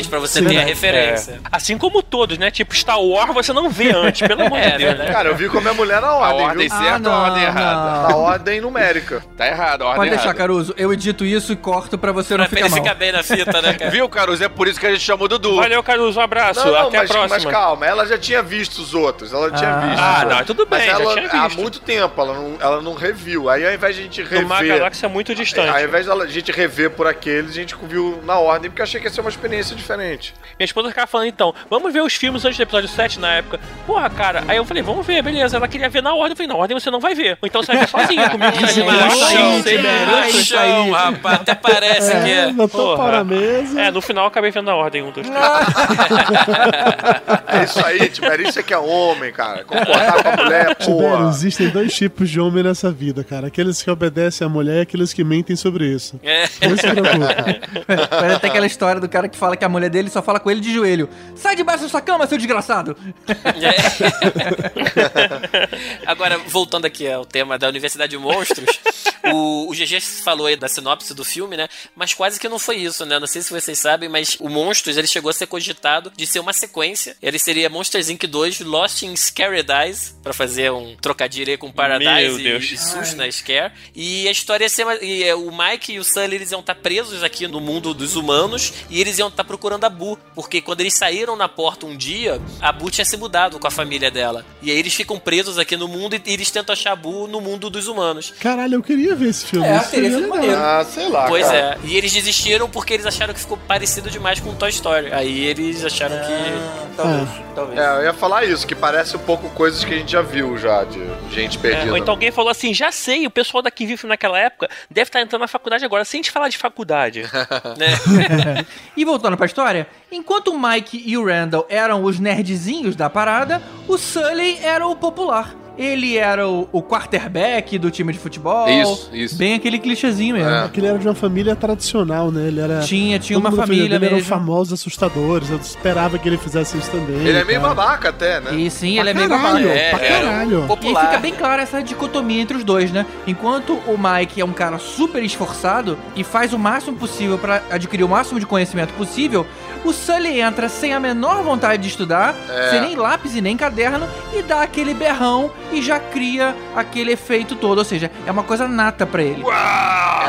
Exatamente, pra você Sim, ter a né? referência. Assim como todos, né? Tipo, Star Wars você não vê antes, pelo amor É, de Deus, verdade. né? Cara, eu vi com a minha mulher na A ordem, ordem viu? certa ou a ordem errada? Na ordem numérica. Tá errado, a ordem Pode deixar, errada. Caruso. Eu edito isso e corto pra você Pra não pra ficar mal. ficar bem na fita, né, cara? Viu, Caruso? É por isso que a gente chamou Dudu. Valeu, Caruso, um abraço. Não, não, Até mas, a próxima. mas calma, ela já tinha visto os outros. Ela tinha Ah. visto. Ah, não, tudo bem, Mas já ela, tinha há muito tempo ela não, ela não reviu. Aí ao invés de a gente rever. galáxia muito distante. Ao invés da gente rever por aqueles, a gente viu na ordem, porque achei que ia ser uma experiência diferente. Minha esposa ficava falando, então, vamos ver os filmes antes do episódio 7 na época. Porra, cara. Aí eu falei, vamos ver, beleza. Ela queria ver na ordem. Eu falei, na ordem você não vai ver. Ou então você vai ver sozinha comigo. Tá Isso, ali na isso ordem, aí, não sei, Tibério, né? é isso Chão, aí. rapaz, até parece que É, é. botou o pau Porra. na mesa. É, no final eu acabei vendo na ordem um, dois, três. É isso aí, Tibério. Isso é que é homem, cara. Concordar com a mulher, Tibério, porra. existem dois tipos de homem nessa vida, cara. Aqueles que obedecem à mulher e aqueles que mentem sobre isso. É. Não se preocupe. Parece até aquela história do cara que fala que a mulher dele só fala com ele de joelho. Sai debaixo da sua cama, seu desgraçado! É. Agora, voltando aqui ao tema da Universidade de Monstros, o, o GG falou aí da sinopse do filme, né? Mas quase que não foi isso, né? Não sei se vocês sabem, mas o Monstros ele chegou a ser cogitado de ser uma sequência. Ele seria Monsters Inc. 2 Lost in Scaradise, pra fazer um trocadilho aí com Paradise Meu e, Deus. e Sus na Scare. E a história ia ser. uma- E, é, o Mike e o Sully eles iam estar presos aqui no mundo dos humanos e eles iam estar procurando a Boo. Porque quando eles saíram na porta um dia, a Boo tinha se mudado com a família dela. E aí eles ficam presos aqui no mundo e eles tentam achar a Boo no mundo dos humanos. Caralho, eu queria ver esse filme. É, Isso seria legal. maneiro. Ah, sei lá. Pois cara. é. E eles desistiram porque eles acharam que ficou parecido demais com Toy Story. Aí eles acharam que. Ah, talvez, talvez. É, eu ia falar isso, que parece um pouco coisas que a gente já viu já, de gente É, perdida. ou então alguém falou assim, já sei, o pessoal daqui vive naquela época deve estar entrando na faculdade agora. Se a gente falar de faculdade, né? E voltando pra história, enquanto o Mike e o Randall eram os nerdzinhos da parada, o Sully era o popular. Ele era o, o quarterback do time de futebol. Isso, isso. Bem aquele clichêzinho mesmo. É. Porque ele era de uma família tradicional, né? Ele era. Tinha, tinha uma família dele eram mesmo. famosos assustadores. Eu esperava que ele fizesse isso também. Ele é meio cara. babaca até, né? E sim, Pra ele é meio caralho, babaca. É, pra era caralho. E aí Popular. fica bem clara essa dicotomia entre os dois, né? Enquanto o Mike é um cara super esforçado e faz o máximo possível pra adquirir o máximo de conhecimento possível, o Sully entra sem a menor vontade de estudar, É. sem nem lápis e nem caderno, e dá aquele berrão e já cria aquele efeito todo. Ou seja, é uma coisa nata pra ele.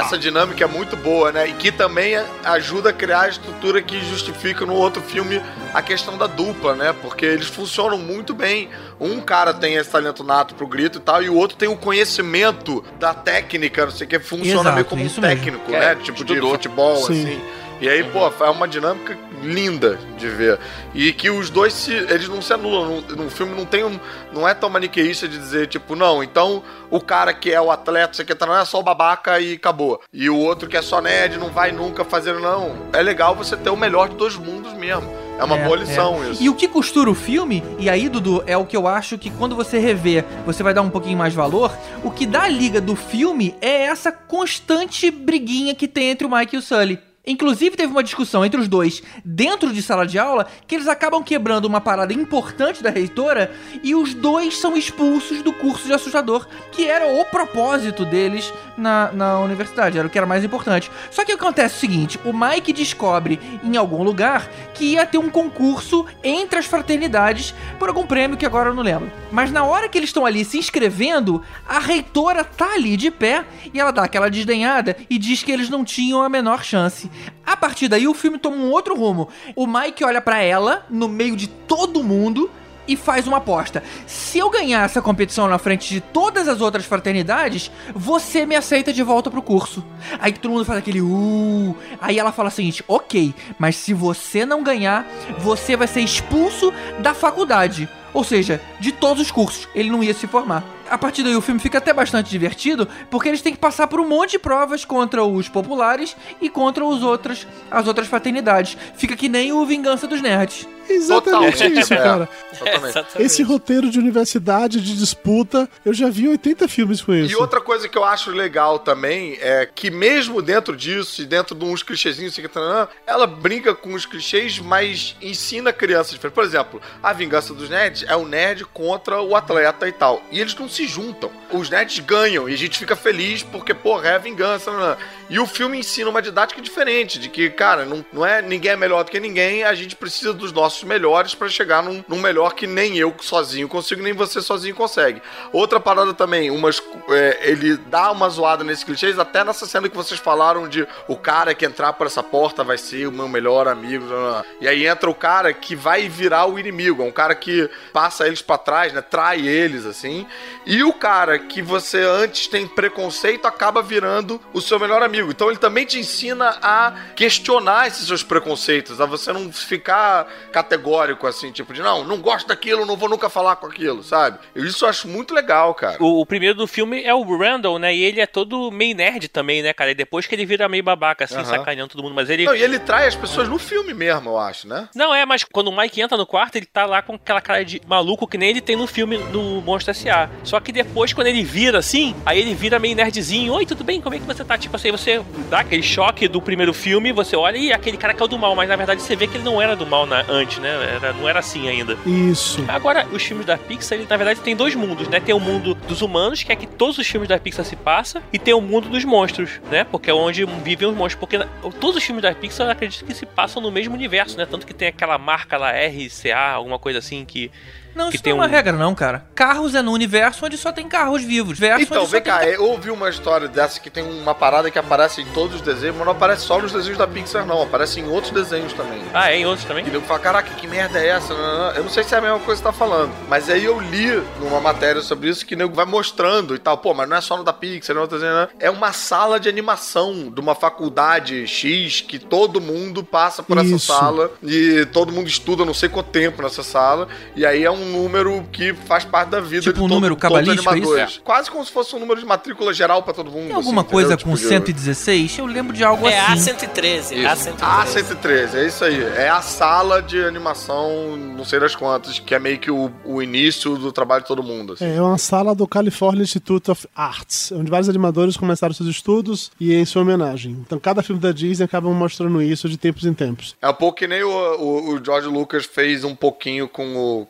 Essa dinâmica é muito boa, né? E que também ajuda a criar a estrutura que justifica no outro filme a questão da dupla, né? Porque eles funcionam muito bem. Um cara tem esse talento nato pro grito e tal, e o outro tem o conhecimento da técnica, não sei o que, funciona Exato, meio como um isso mesmo. técnico, É, né? Tipo estudou. de futebol, Sim. assim. E aí, pô, é uma dinâmica linda de ver. E que os dois se. Eles não se anulam. No, filme não tem um. Não é tão maniqueísta de dizer, tipo, não, então o cara que é o atleta, você que não é só o babaca e acabou. E o outro que é só nerd, não vai nunca fazer. Não. É legal você ter o melhor de dois mundos mesmo. É uma É, boa lição é. isso. E o que costura o filme, e aí, Dudu, é o que eu acho que quando você rever, você vai dar um pouquinho mais valor. O que dá a liga do filme é essa constante briguinha que tem entre o Mike e o Sully. Inclusive, teve uma discussão entre os dois dentro de sala de aula que eles acabam quebrando uma parada importante da reitora e os dois são expulsos do curso de assustador, que era o propósito deles na, na universidade, era o que era mais importante. Só que acontece o seguinte: o Mike descobre em algum lugar que ia ter um concurso entre as fraternidades por algum prêmio que agora eu não lembro. Mas na hora que eles estão ali se inscrevendo, a reitora tá ali de pé e ela dá aquela desdenhada e diz que eles não tinham a menor chance. A partir daí o filme toma um outro rumo. O Mike olha pra ela no meio de todo mundo e faz uma aposta. Se eu ganhar essa competição na frente de todas as outras fraternidades, você me aceita de volta pro curso. Aí todo mundo faz aquele uh. Aí ela fala o seguinte: ok, mas se você não ganhar, você vai ser expulso da faculdade. Ou seja, de todos os cursos, ele não ia se formar. A partir daí o filme fica até bastante divertido, porque eles têm que passar por um monte de provas contra os populares e contra os outros, as outras fraternidades. Fica que nem o Vingança dos Nerds. Exatamente Total. isso, É. cara. Totalmente. Exatamente. Esse roteiro de universidade, de disputa, eu já vi 80 filmes com isso. E outra coisa que eu acho legal também é que mesmo dentro disso, e dentro de uns clichêzinhos, assim, que tá, ela brinca com os clichês, mas ensina crianças diferentes. Por exemplo, a vingança dos nerds é o nerd contra o atleta e tal. E eles não se juntam. Os nerds ganham e a gente fica feliz porque, porra, é vingança. Não, não. E o filme ensina uma didática diferente, de que, cara, não, não é ninguém é melhor do que ninguém, a gente precisa dos nossos melhores pra chegar num, num melhor que nem eu sozinho consigo, nem você sozinho consegue. Outra parada também, umas, é, ele dá uma zoada nesses clichês, até nessa cena que vocês falaram de o cara que entrar por essa porta vai ser o meu melhor amigo. não, não. E aí entra o cara que vai virar o inimigo, é um cara que passa eles pra trás, né? Trai eles, assim. E o cara que você antes tem preconceito acaba virando o seu melhor amigo. Então ele também te ensina a questionar esses seus preconceitos, a você não ficar categórico assim, tipo de não, não gosto daquilo, não vou nunca falar com aquilo, sabe? Isso eu acho muito legal, cara. O, o primeiro do filme é o Randall, né? E ele é todo meio nerd também, né, cara? E depois que ele vira meio babaca, assim, Aham. sacaneando todo mundo. Mas ele. Não, e ele trai as pessoas no filme mesmo, eu acho, né? Não, é, mas quando o Mike entra no quarto, ele tá lá com aquela cara de maluco que nem ele tem no filme do Monstro S.A. Só que depois, quando ele vira assim, aí ele vira meio nerdzinho. Oi, tudo bem? Como é que você tá? Tipo assim, você dá aquele choque do primeiro filme, você olha e aquele cara que é o do mal, mas na verdade você vê que ele não era do mal na- antes, né? Era, não era assim ainda. Isso. Agora, os filmes da Pixar, ele, na verdade, tem dois mundos, né? Tem o mundo dos humanos, que é que todos os filmes da Pixar se passam, e tem o mundo dos monstros, né? Porque é onde vivem os monstros. Porque todos os filmes da Pixar, eu acredito que se passam no mesmo universo, né? Tanto que tem aquela marca lá, RCA, alguma coisa assim, que... Não, Que isso tem não é uma um- regra, não, cara. Carros é no universo onde só tem carros vivos. Verso Então, vem tem cá, ca- eu ouvi uma história dessa que tem uma parada que aparece em todos os desenhos, mas não aparece só nos desenhos da Pixar, não. Aparece em outros desenhos também. Ah, é em outros também? E nego fala, caraca, que merda é essa? Não, não, não. Eu não sei se é a mesma coisa que você tá falando. Mas aí eu li numa matéria sobre isso que o nego vai mostrando e tal. Pô, mas não é só no da Pixar, não é outro desenho, não. É uma sala de animação de uma faculdade X que todo mundo passa por essa Isso. sala e todo mundo estuda não sei quanto tempo nessa sala. E aí é um número que faz parte da vida Tipo de um todo- número cabalístico, é isso? animadores. Quase como se fosse um número de matrícula geral pra todo mundo. Tem alguma assim, coisa entendeu? com Tipo de- 116? Eu lembro de algo É assim. A113. Isso. A113. A113, é isso aí. É a sala de animação, não sei das quantas, que é meio que o, o início do trabalho de todo mundo. assim. É uma sala do California Institute of Arts, onde vários animadores começaram seus estudos e é em sua homenagem. Então cada filme da Disney acaba mostrando isso de tempos em tempos. É um pouco que nem o, o, o George Lucas fez um pouquinho com o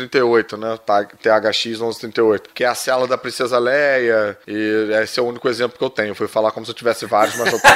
1138, né? THX 1138, que é a cela da Princesa Leia. E esse é o único exemplo que eu tenho. Fui falar como se eu tivesse vários, mas eu tenho.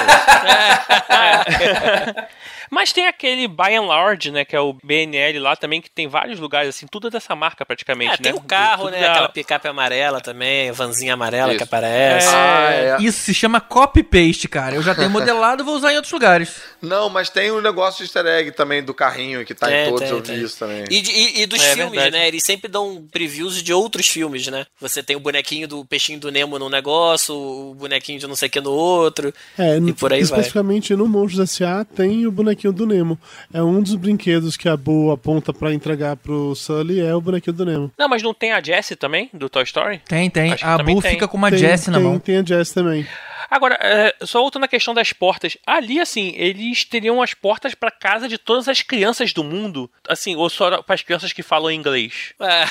Mas tem aquele By and Large, né? Que é o BNL lá também, que tem vários lugares, assim, tudo dessa marca praticamente, É, tem né? o carro, Tudo né? da- Aquela picape amarela também, vanzinha amarela Isso. que aparece. ah, é. Isso se chama copy-paste, cara. Eu já tenho modelado vou usar em outros lugares. Não, mas tem um negócio de easter egg também do carrinho que tá em Tem, todos, tem, eu vi tem. isso também. E, e- e dos É filmes, verdade. né? Eles sempre dão previews de outros filmes, né? Você tem o bonequinho do peixinho do Nemo num negócio, o bonequinho de não sei o que no outro. É, E por aí vai. especificamente no Monstros S.A. tem o bonequinho do Nemo. É um dos brinquedos que a Boo aponta pra entregar pro Sully, é o bonequinho do Nemo. Não, mas não tem a Jessie também, do Toy Story? Tem, tem. Acho A Boo tem. fica com uma tem, Jessie na tem, mão. Tem a Jess também. Agora, é, só voltando à questão das portas. Ali, assim, eles teriam as portas pra casa de todas as crianças do mundo. Assim, ou só para as crianças que falam inglês. É.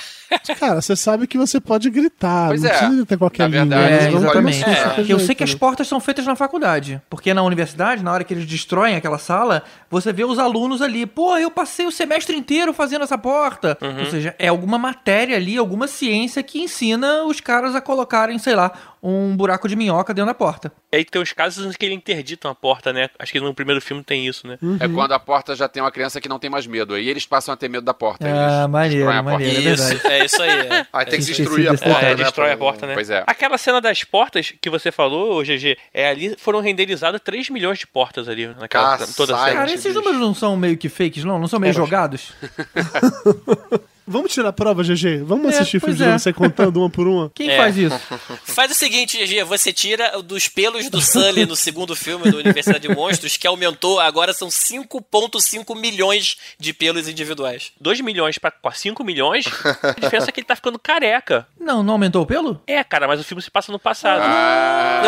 Cara, você sabe que você pode gritar, Pois não é. precisa ter qualquer Na língua. verdade? É, exatamente. qualquer Eu sei que as portas são feitas na faculdade. Porque na universidade, na hora que eles destroem aquela sala, você vê os alunos ali. Pô, eu passei o semestre inteiro fazendo essa porta. Ou seja, é alguma matéria ali, alguma ciência que ensina os caras a colocarem, sei lá, um buraco de minhoca dentro da porta. E aí tem os casos em que ele interditam a porta, né? Acho que no primeiro filme tem isso, né? É quando a porta já tem uma criança que não tem mais medo. Aí eles passam a ter medo da porta. eles Ah, maneiro, destroem a porta. maneiro. É Isso, verdade. é isso aí. é. Aí tem que destruir a desse porta. É, né? destrói a porta, né? Pois é. Aquela cena das portas que você falou, GG, é ali foram renderizadas 3 milhões de portas ali naquela Cacete. toda a cena. Cara, esses números não são meio que fakes, não? Não são meio jogados? Vamos tirar a prova, GG? Vamos É, assistir pois filme de é. você contando uma por uma? Quem É. faz isso? Faz o seguinte, GG, você tira dos pelos do Sully no segundo filme do Universidade de Monstros, que aumentou, agora são 5.5 milhões de pelos individuais. 2 milhões pra 5 milhões, a diferença é que ele tá ficando careca. Não, não aumentou o pelo? É, cara, mas o filme se passa no passado. Ah,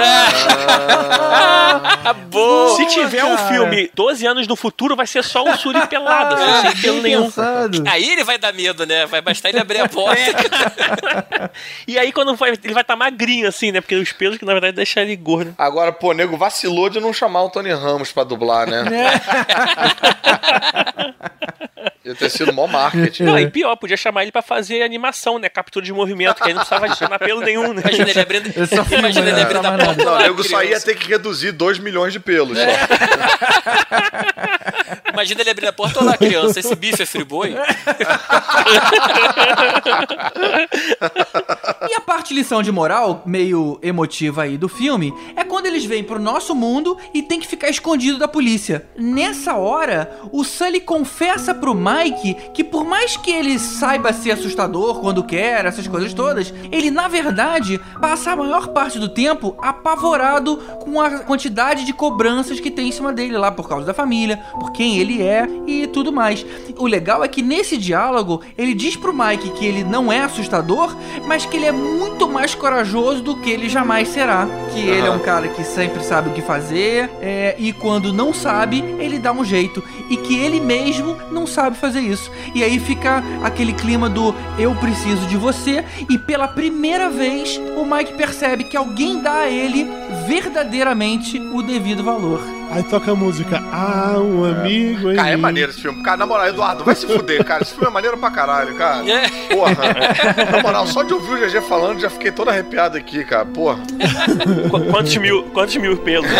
boa! Se tiver um cara. filme 12 anos no futuro, vai ser só um Suri pelado, assim, sem pelo nenhum. Pensado. Aí ele vai dar medo, né? Vai bastar ele abrir a porta. E aí quando vai, ele vai estar magrinho, assim, né? Porque os pelos que na verdade deixam ele gordo. Agora, pô, nego vacilou de não chamar o Tony Ramos pra dublar, né? Ia ter sido mó marketing. Não, e pior, podia chamar ele pra fazer animação, né? Captura de movimento, que aí não precisava adicionar pelo nenhum, né? Imagina ele abrindo, fui, imagina né? ele abrindo a porta. Não, o nego só ia ter que reduzir 2 milhões de pelos. só. Imagina ele abrindo a porta, olha lá, criança, esse bife é friboi? E a parte lição de moral, meio emotiva aí do filme, é quando eles vêm pro nosso mundo e tem que ficar escondido da polícia. Nessa hora, o Sully confessa pro Mike que por mais que ele saiba ser assustador quando quer, essas coisas todas, ele na verdade passa a maior parte do tempo apavorado com a quantidade de cobranças que tem em cima dele lá por causa da família, por quem ele é e tudo mais. O legal é que nesse diálogo ele diz pro Mike que ele não é assustador, mas que ele é muito mais corajoso do que ele jamais será. Que ele é um cara que sempre sabe o que fazer é, e quando não sabe, ele dá um jeito. E que ele mesmo não sabe fazer isso. E aí fica aquele clima do eu preciso de você. E pela primeira vez, o Mike percebe que alguém dá a ele verdadeiramente o devido valor. Aí toca a música Ah, um amigo em Cara, é maneiro esse filme. Cara, na moral, Eduardo, vai se fuder, cara. Esse filme é maneiro pra caralho, cara. É. Porra. Na moral, só de ouvir o GG falando, já fiquei todo arrepiado aqui, cara. Porra. Qu- quantos mil, quantos mil pelos?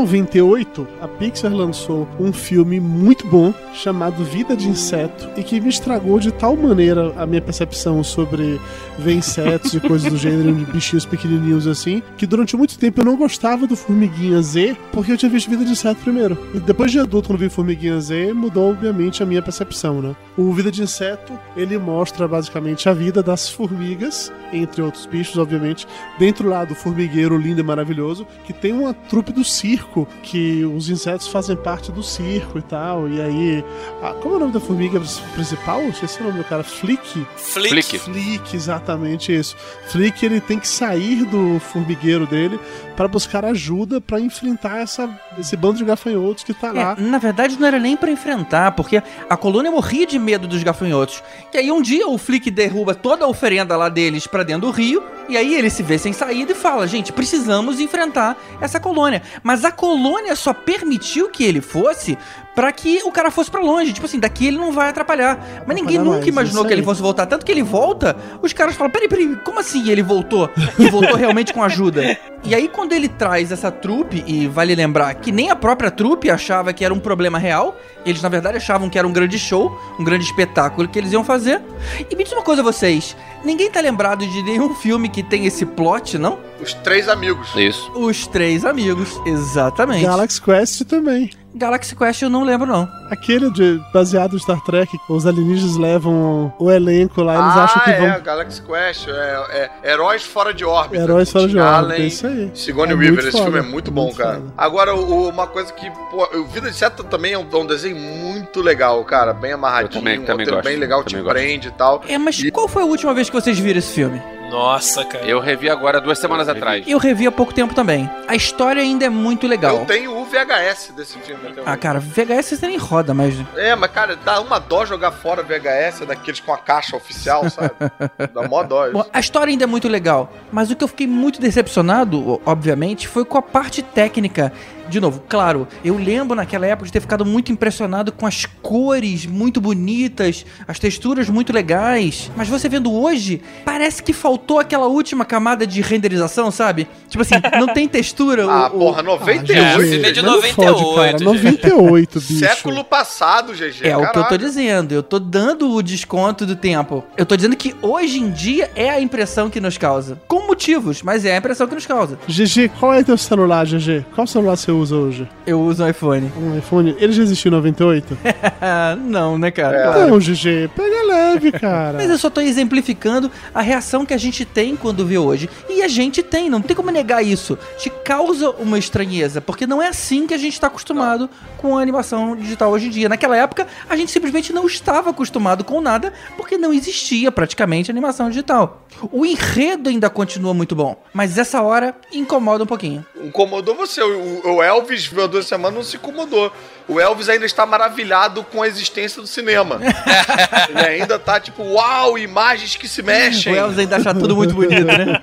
98, a Pixar lançou um filme muito bom chamado Vida de Inseto e que me estragou de tal maneira a minha percepção sobre ver insetos e coisas do gênero, bichinhos pequenininhos assim, que durante muito tempo eu não gostava do Formiguinha Z porque eu tinha visto Vida de Inseto primeiro. E depois de adulto, quando vi Formiguinha Z, mudou obviamente a minha percepção, né? O Vida de Inseto, ele mostra basicamente a vida das formigas, entre outros bichos, obviamente, dentro lá do formigueiro lindo e maravilhoso, que tem uma trupe do circo, que os insetos fazem parte do circo e tal. E aí. ah, como é o nome da formiga principal? Esqueci o nome do cara. Flick. Flick. Flick, exatamente isso. Flick ele tem que sair do formigueiro dele para buscar ajuda para enfrentar essa, esse bando de gafanhotos que tá lá. É, na verdade, não era nem pra enfrentar, porque a colônia morria de medo dos gafanhotos. E aí um dia o Flick derruba toda a oferenda lá deles pra dentro do rio, e aí ele se vê sem saída e fala: gente, precisamos enfrentar essa colônia. Mas a colônia só permitiu que ele fosse pra que o cara fosse pra longe. Tipo assim, daqui ele não vai atrapalhar. Mas ninguém Atrapalhar nunca mais, imaginou que ele fosse voltar. Tanto que ele volta, os caras falam: peraí, peraí, como assim ele voltou? E voltou realmente com ajuda. E aí, quando ele traz essa trupe, e vale lembrar que nem a própria trupe achava que era um problema real, eles na verdade achavam que era um grande show, um grande espetáculo que eles iam fazer. E me diz uma coisa, vocês: ninguém tá lembrado de nenhum filme que tem esse plot, não? Os três amigos. Isso. Os Três Amigos, exatamente. Galaxy Quest também. Galaxy Quest eu não lembro, não. Aquele de, baseado em Star Trek, os alienígenas levam o elenco lá, eles ah, acham que é, vão. Galaxy Quest. É, é Heróis Fora de Órbita. Heróis fora de órbita, é isso aí. Sigourney É Weaver. Esse foda, filme é muito bom, muito cara. foda. Agora, o- uma coisa que, pô, o Vida de Seta também é um, é um desenho muito legal, cara. Bem amarradinho, Eu também- um também roteiro gosto, bem legal, te gosto. prende e tal. É, mas E- qual foi a última vez que vocês viram esse filme? Nossa, cara. Eu revi agora duas semanas atrás. Eu revi há pouco tempo também. A história ainda é muito legal. Eu tenho o VHS desse filme até Ah, cara, VHS você nem roda, mas. É, mas, cara, dá uma dó jogar fora VHS daqueles com a caixa oficial, sabe? dá mó dó isso. Bom, a história ainda é muito legal, mas o que eu fiquei muito decepcionado, obviamente, foi com a parte técnica. De novo, claro, eu lembro naquela época de ter ficado muito impressionado com as cores muito bonitas, as texturas muito legais. Mas você vendo hoje, parece que faltou aquela última camada de renderização, sabe? Tipo assim, não tem textura. Ah, o- porra, Ah, 98. esse é de mas não fode, 98, cara. gente. 98, bicho. Século passado, GG. É o que eu tô dizendo, eu tô dando o desconto do tempo. Eu tô dizendo que hoje em dia é a impressão que nos causa. Com motivos, mas é a impressão que nos causa. GG, qual é teu celular, GG? Qual celular você usa hoje? Eu uso um iPhone. Um iPhone? Ele já existiu em 98? Ah, não, né, cara? É. Claro. Não, GG, pega leve, cara. Mas eu só tô exemplificando a reação que a gente tem quando vê hoje. E a gente tem, não tem como negar isso. Te causa uma estranheza, porque não é assim que a gente tá acostumado com a animação digital hoje em dia. Naquela época, a gente simplesmente não estava acostumado com nada, porque não existia praticamente animação digital. O enredo ainda continua muito bom, mas essa hora incomoda um pouquinho. Incomodou você. O, o Elvis, viu há duas semanas, não se incomodou. O Elvis ainda está maravilhado com a existência do cinema. Ele ainda tá tipo, uau, imagens que se mexem. O Elvis ainda acha tudo muito bonito, né?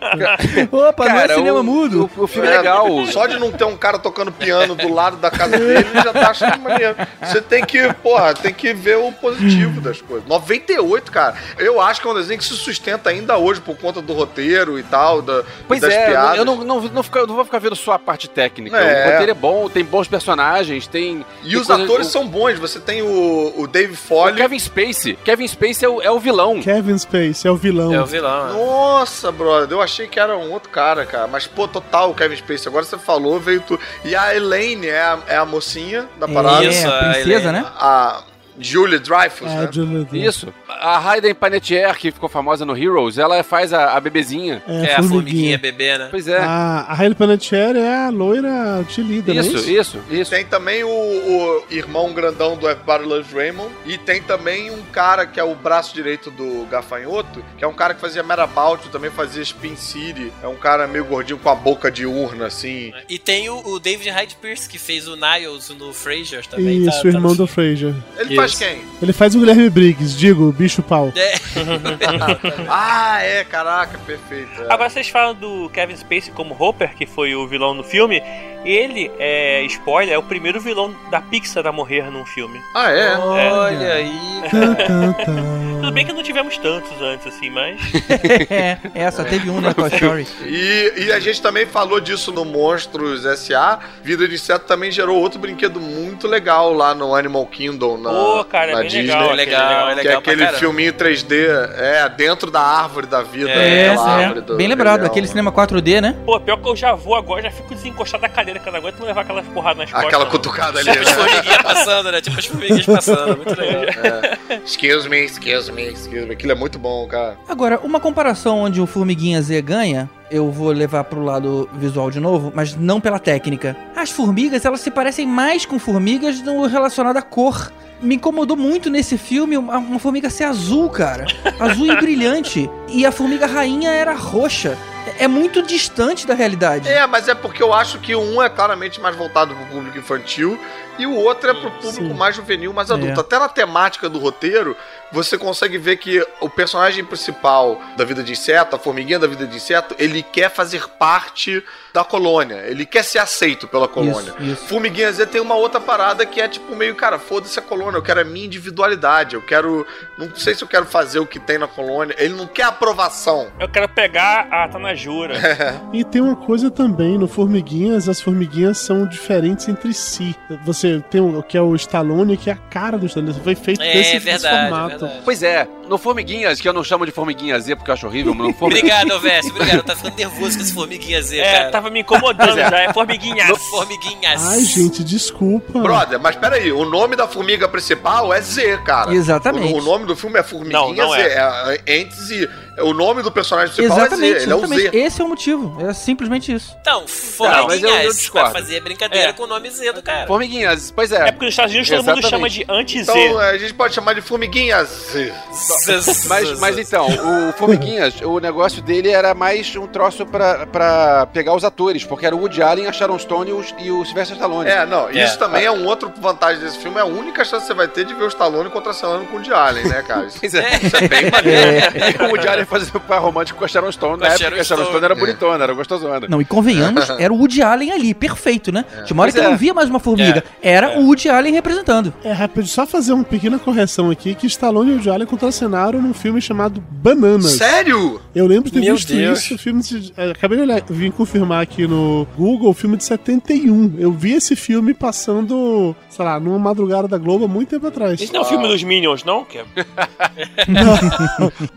Opa, não é cinema o, mudo. O, o filme é legal. Só de não ter um cara tocando piano do lado da casa dele, ele já tá achando maneiro. Você tem que, porra, tem que ver o positivo das coisas. 98, cara. Eu acho que é um desenho que se sustenta ainda hoje por conta do roteiro e tal, da, Pois das é, piadas. eu não, não, não, fica- não vou ficar vendo só a parte técnica. É. O roteiro é bom, tem bons personagens, tem. E tem os atores o- são bons. Você tem o, o Dave o Foley. Kevin Spacey. Kevin Spacey é o, é o vilão. Kevin Space é o vilão. É o vilão. né? Nossa, brother, eu achei que era um outro cara, cara. Mas, pô, total, o Kevin Spacey. Agora você falou, veio tu. E a Elaine é a, é a mocinha da parada. É, Isso, a a princesa, Helena. né? A Julia Dreyfus, É, né? Dreyfus. Isso. A Hayden Panettiere, que ficou famosa no Heroes, ela faz a, a bebezinha. É, a formiguinha bebê, né? Pois é. A, a Hailey Panettiere é a loira de líder, isso, não é isso? isso, isso. Tem também o, o irmão grandão do Everybody Loves Raymond. E tem também um cara que é o braço direito do Gafanhoto, que é um cara que fazia Merabout, também fazia Spin City. É um cara meio gordinho com a boca de urna, assim. E tem o, o David Hyde Pierce, que fez o Niles no Frasier também. Isso, tá, o irmão tá no do Fraser. Ele Isso. faz quem? Ele faz o Guilherme Briggs, digo, bicho pau. É. Ah, é, caraca, perfeito. é. Agora vocês falam do Kevin Spacey como Hopper, que foi o vilão no filme. Ele, é, spoiler, é o primeiro vilão da Pixar a morrer num filme. Ah, é? Olha aí. Tan. Tudo bem que não tivemos tantos antes, assim, mas. é, é, só teve um, né, Toy Story. E, e a gente também falou disso no Monstros S.A. Vida de Inseto também gerou outro brinquedo muito legal lá no Animal Kingdom, na, Pô, cara, é na bem Disney. legal. É legal, é que é legal pra aquele filminho 3D, é, dentro da árvore da vida. É, aquela é, do bem lembrado, Leão, aquele cinema 4D, né? Pô, pior que eu já vou agora, já fico desencostado da cadeira, que eu não aguento levar aquelas porradas nas costas. Aquela não. cutucada ali, Tipo as né? formiguinhas passando, né? Tipo as formiguinhas passando. Muito legal. É. Excuse me, excuse me, me. Aquilo é muito bom, cara. Agora, uma comparação onde o Formiguinha Z ganha, eu vou levar pro lado visual de novo, mas não pela técnica. As formigas, elas se parecem mais com formigas no relacionado à cor. Me incomodou muito nesse filme uma, uma formiga ser azul, cara. Azul e brilhante. E a formiga rainha era roxa. É, é muito distante da realidade. É, mas é porque eu acho que um é claramente mais voltado pro público infantil e o outro é pro público Sim. mais juvenil, mais adulto. É. Até na temática do roteiro, você consegue ver que o personagem principal da vida de inseto, a formiguinha da vida de inseto, ele quer fazer parte da colônia. Ele quer ser aceito pela colônia. Isso, isso. Formiguinha Z tem uma outra parada que é tipo meio, cara, foda-se a colônia, eu quero a minha individualidade, eu quero. Não sei se eu quero fazer o que tem na colônia. Ele não quer aprovação. Eu quero pegar a Tanajura. E tem uma coisa também, no Formiguinhas, as formiguinhas são diferentes entre si. Você tem o que é o Stallone, que é a cara do Stallone, foi feito É, desse, verdade, desse formato. verdade. Pois é, no Formiguinhas, que eu não chamo de Formiguinha Z porque eu acho horrível, mas no Formiguinhas. Obrigado, Vécio, obrigado. Tá ficando nervoso com esse formiguinha Z, É, cara. tava me incomodando já, é formiguinhas. Formiguinhas. Ai, gente, desculpa. Brother, mas peraí, o nome da formiga principal é Z, cara. Exatamente. O, o nome do filme é Formiguinha Não, não Z. é. É, e o nome do personagem principal Exatamente, é Z. Ele é o exatamente. Z. Esse é o motivo. É simplesmente isso. Então, mas eu- eu formiguinhas. pra fazer brincadeira É. com o nome Z do cara. Formiguinhas, pois É é. porque nos Estados Unidos todo mundo Exatamente. chama de anti-Z. Então a gente pode chamar de Formiguinha Z. Mas, mas então, o Formiguinhas, o negócio dele era mais um troço pra, pra pegar os atores, porque era o Woody Allen, a Sharon Stone e o, e o Sylvester Stallone. É, não, É. isso também é um outro vantagem desse filme. É a única chance que você vai ter de ver o Stallone contracenando com o de Allen, né, cara? Isso, Pois é. isso é bem maneiro. E o Woody Allen fazia o par romântico com a Sharon Stone, Com na a época a Sharon Stone. Era bonitona, era gostosona. Não, e convenhamos, era o Woody Allen ali, perfeito, né? Tinha uma hora que eu é. não via mais uma formiga. Era o Woody Allen representando. É rápido, só fazer uma pequena correção aqui, que Stallone e o Allen contracenaram num filme chamado Bananas. Sério? Eu lembro de ter Meu visto Deus. isso, o filme de, é, acabei de olhar, vim confirmar aqui no Google, o filme de 71. Eu vi esse filme passando, sei lá, numa madrugada da Globo há muito tempo atrás. Isso não é o filme dos Minions, não? É-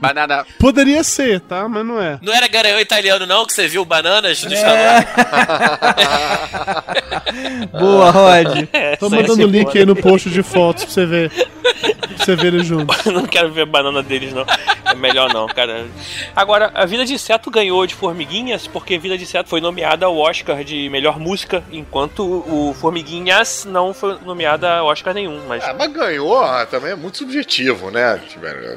Banana. Poderia ser, tá? Mas não é. Não era garanhão italiano, não, que você viu bananas no É. Boa, Rod. Tô mandando é link foda. aí no post de fotos pra você ver. Você ver eles juntos. Eu não quero ver a banana deles, não. É melhor não, cara. Agora, a Vida de Inseto ganhou de Formiguinhas porque Vida de Inseto foi nomeada ao Oscar de melhor música, enquanto o Formiguinhas não foi nomeada ao Oscar nenhum. Mas Ah, mas ganhou ah, também é muito subjetivo, né?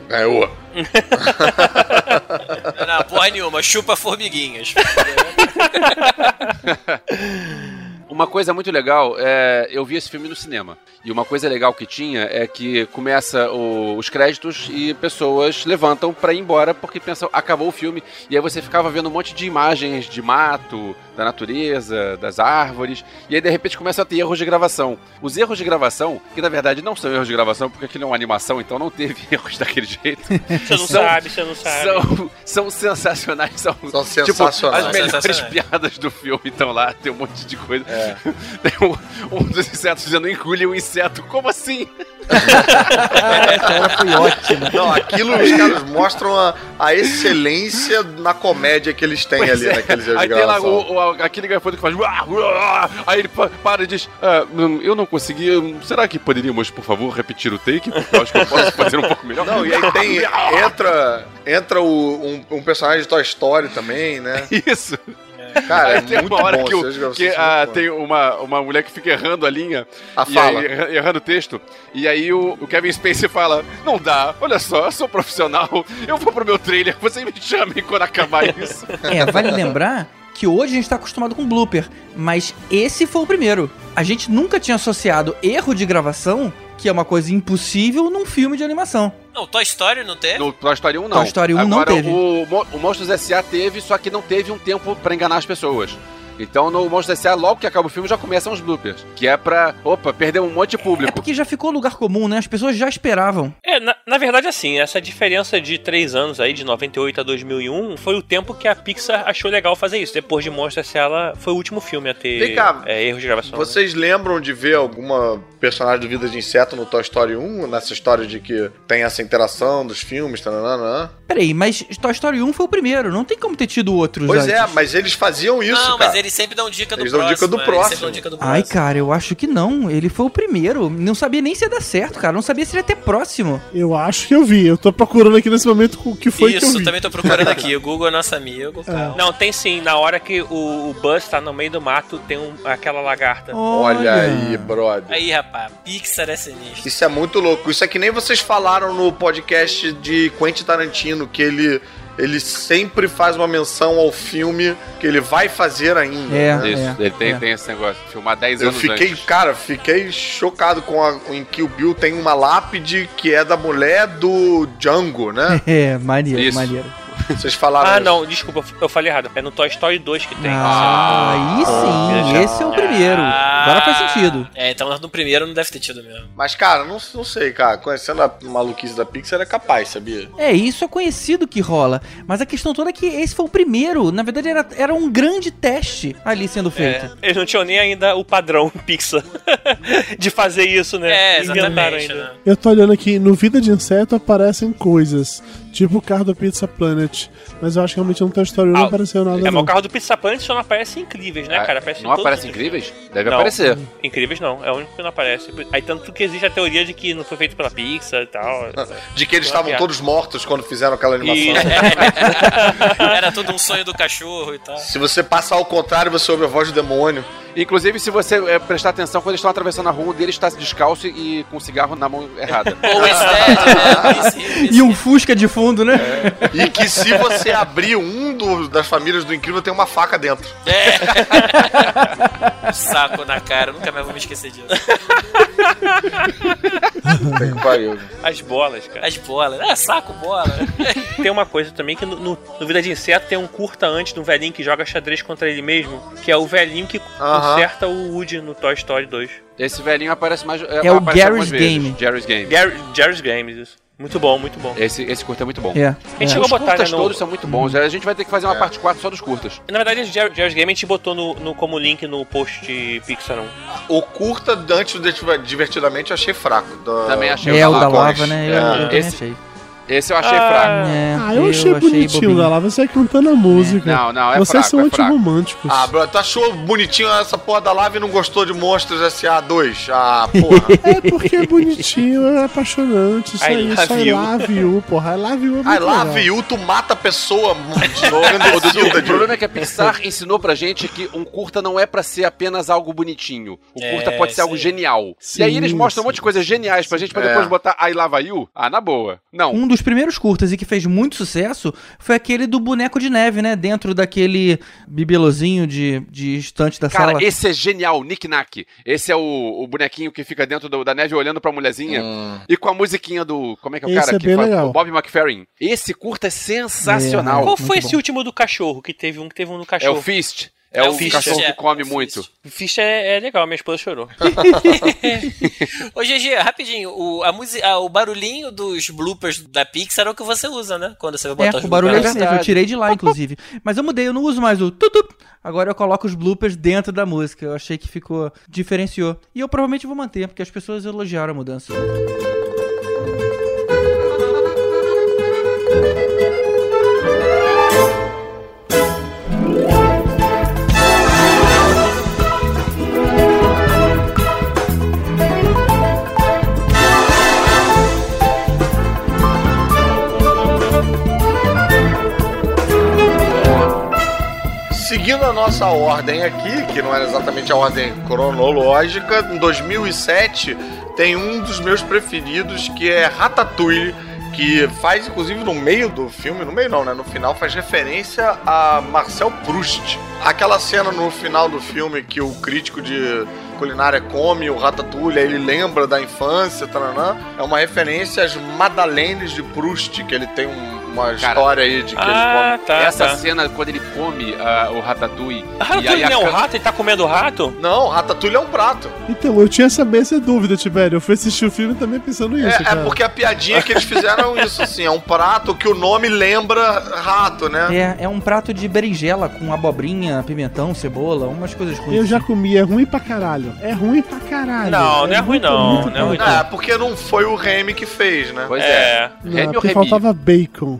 Ganhou. Não, porra nenhuma. Chupa formiguinhas. Uma coisa muito legal é. Eu vi esse filme no cinema. E uma coisa legal que tinha é que começa o- os créditos e pessoas levantam pra ir embora porque pensam, acabou o filme. E aí você ficava vendo um monte de imagens de mato, da natureza, das árvores. E aí de repente começa a ter erros de gravação. Os erros de gravação, que na verdade não são erros de gravação, porque aquilo é uma animação, então não teve erros daquele jeito. você não São- sabe, você não sabe. São, são sensacionais, são, São tipo, sensacionais. as melhores Sensacionais. piadas do filme estão lá, tem um monte de coisa. Tem um, um dos insetos dizendo engule um inseto, como assim? Essa hora foi ótima. Não, aquilo os caras mostram a, a excelência na comédia que eles têm Pois ali é. naqueles Aí tem lá o, o- aquele gafanhoto que faz. "Uá, uá", Aí ele pa- para e diz: "Ah, hum, Eu não consegui. hum, Será que poderíamos, por favor, repetir o take? Porque eu acho que eu posso fazer um pouco melhor. Não, e aí tem. Entra, entra o, um, um personagem de Toy Story também, né? Isso. Cara, é tem muito uma hora bom. que, o- que, boas. tem uma, uma mulher que fica errando a linha. A e fala. aí, erra- errando o texto. E aí o, o Kevin Spacey fala: Não dá, olha só, eu sou profissional, eu vou pro meu trailer, vocês me chamem quando acabar isso. É, vale lembrar que hoje a gente tá acostumado com blooper, mas esse foi o primeiro. A gente nunca tinha associado erro de gravação, que é uma coisa impossível, num filme de animação. Não, Toy Story não teve? No Toy Story 1 não. Toy Story 1 não Agora, teve. O, o Monstros S.A. teve, só que não teve um tempo pra enganar as pessoas. Então no Monstros S.A., logo que acaba o filme, já começam os bloopers. Que é pra, opa, perder um monte de É público. porque já ficou lugar comum, né? As pessoas já esperavam. É, na, na verdade, assim, essa diferença de três anos aí, de 98 a 2001, foi o tempo que a Pixar achou legal fazer isso. Depois de Monstros S.A., ela foi o último filme a ter Vem cá, é, erros de gravação. né? Vocês lembram de ver alguma personagem do Vida de Inseto no Toy Story 1? Nessa história de que tem essa interação dos filmes, tananana? Peraí, mas Toy Story 1 foi o primeiro, não tem como ter tido outros Pois antes. é, mas eles faziam isso, não, cara. mas eles sempre dão dica do Eles dão próximo. dica do é, próximo. Eles dão dica do próximo. Ai, cara, eu acho que não. Ele foi o primeiro. Não sabia nem se ia dar certo, cara. Não sabia se ia ter próximo. Eu acho que eu vi. Eu tô procurando aqui nesse momento o que foi que eu Isso, vi. também tô procurando aqui. O Google é nosso amigo. calma. Não, tem sim. Na hora que o, o Buzz tá no meio do mato, tem um- aquela lagarta. Olha aí, brother. Aí, rapaz, Pixar é sinistro. Isso é muito louco. Isso é que nem vocês falaram no podcast de Quentin Tarantino, que ele, ele sempre faz uma menção ao filme que ele vai fazer ainda. É. né? Isso, ele tem, é. tem esse negócio. Filmar 10 Eu anos fiquei, antes. cara, fiquei chocado com a, em que o Bill tem uma lápide que é da mulher do Django, né? É, maneiro, Isso. maneiro. Vocês falaram. Ah, isso. não, desculpa, eu falei errado. É no Toy Story 2 que tem. Ah, aí sim, esse é o primeiro. Agora faz sentido. É, então no primeiro não deve ter tido mesmo. Mas, cara, não, não sei, cara. Conhecendo a maluquice da Pixar é capaz, sabia? É, isso é conhecido que rola. Mas a questão toda é que esse foi o primeiro. Na verdade, era, era um grande teste ali sendo feito. É, eles não tinham nem ainda o padrão Pixar de fazer isso, né? É, exatamente. ainda. Né? Eu tô olhando aqui, no Vida de Inseto aparecem coisas, tipo o carro do Pizza Planet. Mas eu acho que realmente no Toy Story 1 não Ah, apareceu nada É, mas não. o carro do Pizza Planet só não aparece em Incríveis, né, cara? Aparece não aparece incríveis? Deve Não. aparecer. Incríveis não, é o único que não aparece. Aí tanto que existe a teoria de que não foi feito pela Pixar e tal. De que eles estavam piada. todos mortos quando fizeram aquela animação. E- Era tudo um sonho do cachorro e tal. Se você passar ao contrário, você ouve a voz do demônio. Inclusive, se você é, prestar atenção, quando eles estão atravessando a rua, um deles está descalço e com um cigarro na mão errada. Ou Stead, né? E um Fusca de fundo, né? E que se você abrir um do- das famílias do Incrível, tem uma faca dentro. Um saco na cara, eu nunca mais vou me esquecer disso. As bolas, cara. As bolas. É, saco, bola. Tem uma coisa também que no, no- no Vida de Inseto tem um curta antes do velhinho que joga xadrez contra ele mesmo, que é o velhinho que. Conserta o Woody no Toy Story 2. Esse velhinho aparece mais. É o aparece algumas Gary's vezes. Game. Gary's Game. Gary, Jerry's Games, isso. Muito bom, muito bom. Esse, esse curta é muito bom. É. A gente chegou Os a botar curtas né, no, todos são muito bons. A gente vai ter que fazer uma parte 4 só dos curtas. Na verdade, esse Jer- Jerry's Game a gente botou no, no- como link no post de Pixar 1. O curta, antes do Divertidamente, eu achei fraco. Da- Também achei É o da Lava né? Eu, É. eu também Esse- achei. Esse eu achei Ah, fraco. É, Ah, eu achei bonitinho bobinho. da lá, você cantando a música. Não, não, é Vocês fraco, são é antirromânticos. Ah, bro, tu achou bonitinho essa porra da live e não gostou de Monstros S.A. 2? Ah, porra. É porque é bonitinho, é apaixonante. Isso I aí, love só I you. love you, porra. I love you é muito Ai, lá, legal. viu, tu mata a pessoa o problema é que a Pixar ensinou pra gente que um curta não é pra ser apenas algo bonitinho. O É, curta pode ser algo sim. genial. Sim, e aí eles mostram um sim. monte de coisas geniais pra gente, pra É. depois botar I Lava You. Ah, na boa. Não. Um dos primeiros curtas e que fez muito sucesso foi aquele do boneco de neve, né? Dentro daquele bibelozinho de, de estante da Cara, sala. esse é genial, Nick Nack. Esse é o, o bonequinho que fica dentro do- da neve olhando pra mulherzinha. E com a musiquinha do. Como é que é o Esse cara é que bem faz? legal. O Bob McFerrin. Esse curta é sensacional. É, Qual foi bom. esse último do cachorro? Que teve um que teve um no É cachorro. o Fist. É, É o cachorro é. que come É muito. Fish é, é legal, minha esposa chorou. Ô, GG, rapidinho, o, a musi- ah, o barulhinho dos bloopers da Pixar é o que você usa, né? Quando você vai É, botar os o barulho é bloopers. mesmo. Eu tirei de lá, inclusive. Mas eu mudei, eu não uso mais o tutup. Agora eu coloco os bloopers dentro da música. Eu achei que ficou. diferenciou. E eu provavelmente vou manter, porque as pessoas elogiaram a mudança. Seguindo a nossa ordem aqui, que não era exatamente a ordem cronológica, em 2007 tem um dos meus preferidos que é Ratatouille, que faz inclusive no meio do filme, no meio não, né? No final faz referência a Marcel Proust. Aquela cena no final do filme que o crítico de culinária come o Ratatouille, ele lembra da infância, taranã, é uma referência às Madaleines de Proust, que ele tem um- uma Cara, história aí de que ah, ele come. tá. Essa tá. cena, quando ele come ah, o ratatouille. Ah, e Ratatouille a não é um rato? Ele tá comendo rato? Não, Ratatouille é um prato. Então, eu tinha essa mesma dúvida, Tibério. Eu fui assistir o filme também pensando nisso, É, é porque a piadinha que eles fizeram é isso, assim, é um prato que o nome lembra rato, né? É, é um prato de berinjela com abobrinha, pimentão, cebola, umas coisas ruins. Eu já comi, é ruim pra caralho. É ruim pra caralho. Não, não é ruim muito, não, muito não é ruim bom. É, porque não foi o Remy que fez, né? Pois é. É. Não, Remy ou porque Remy? faltava bacon.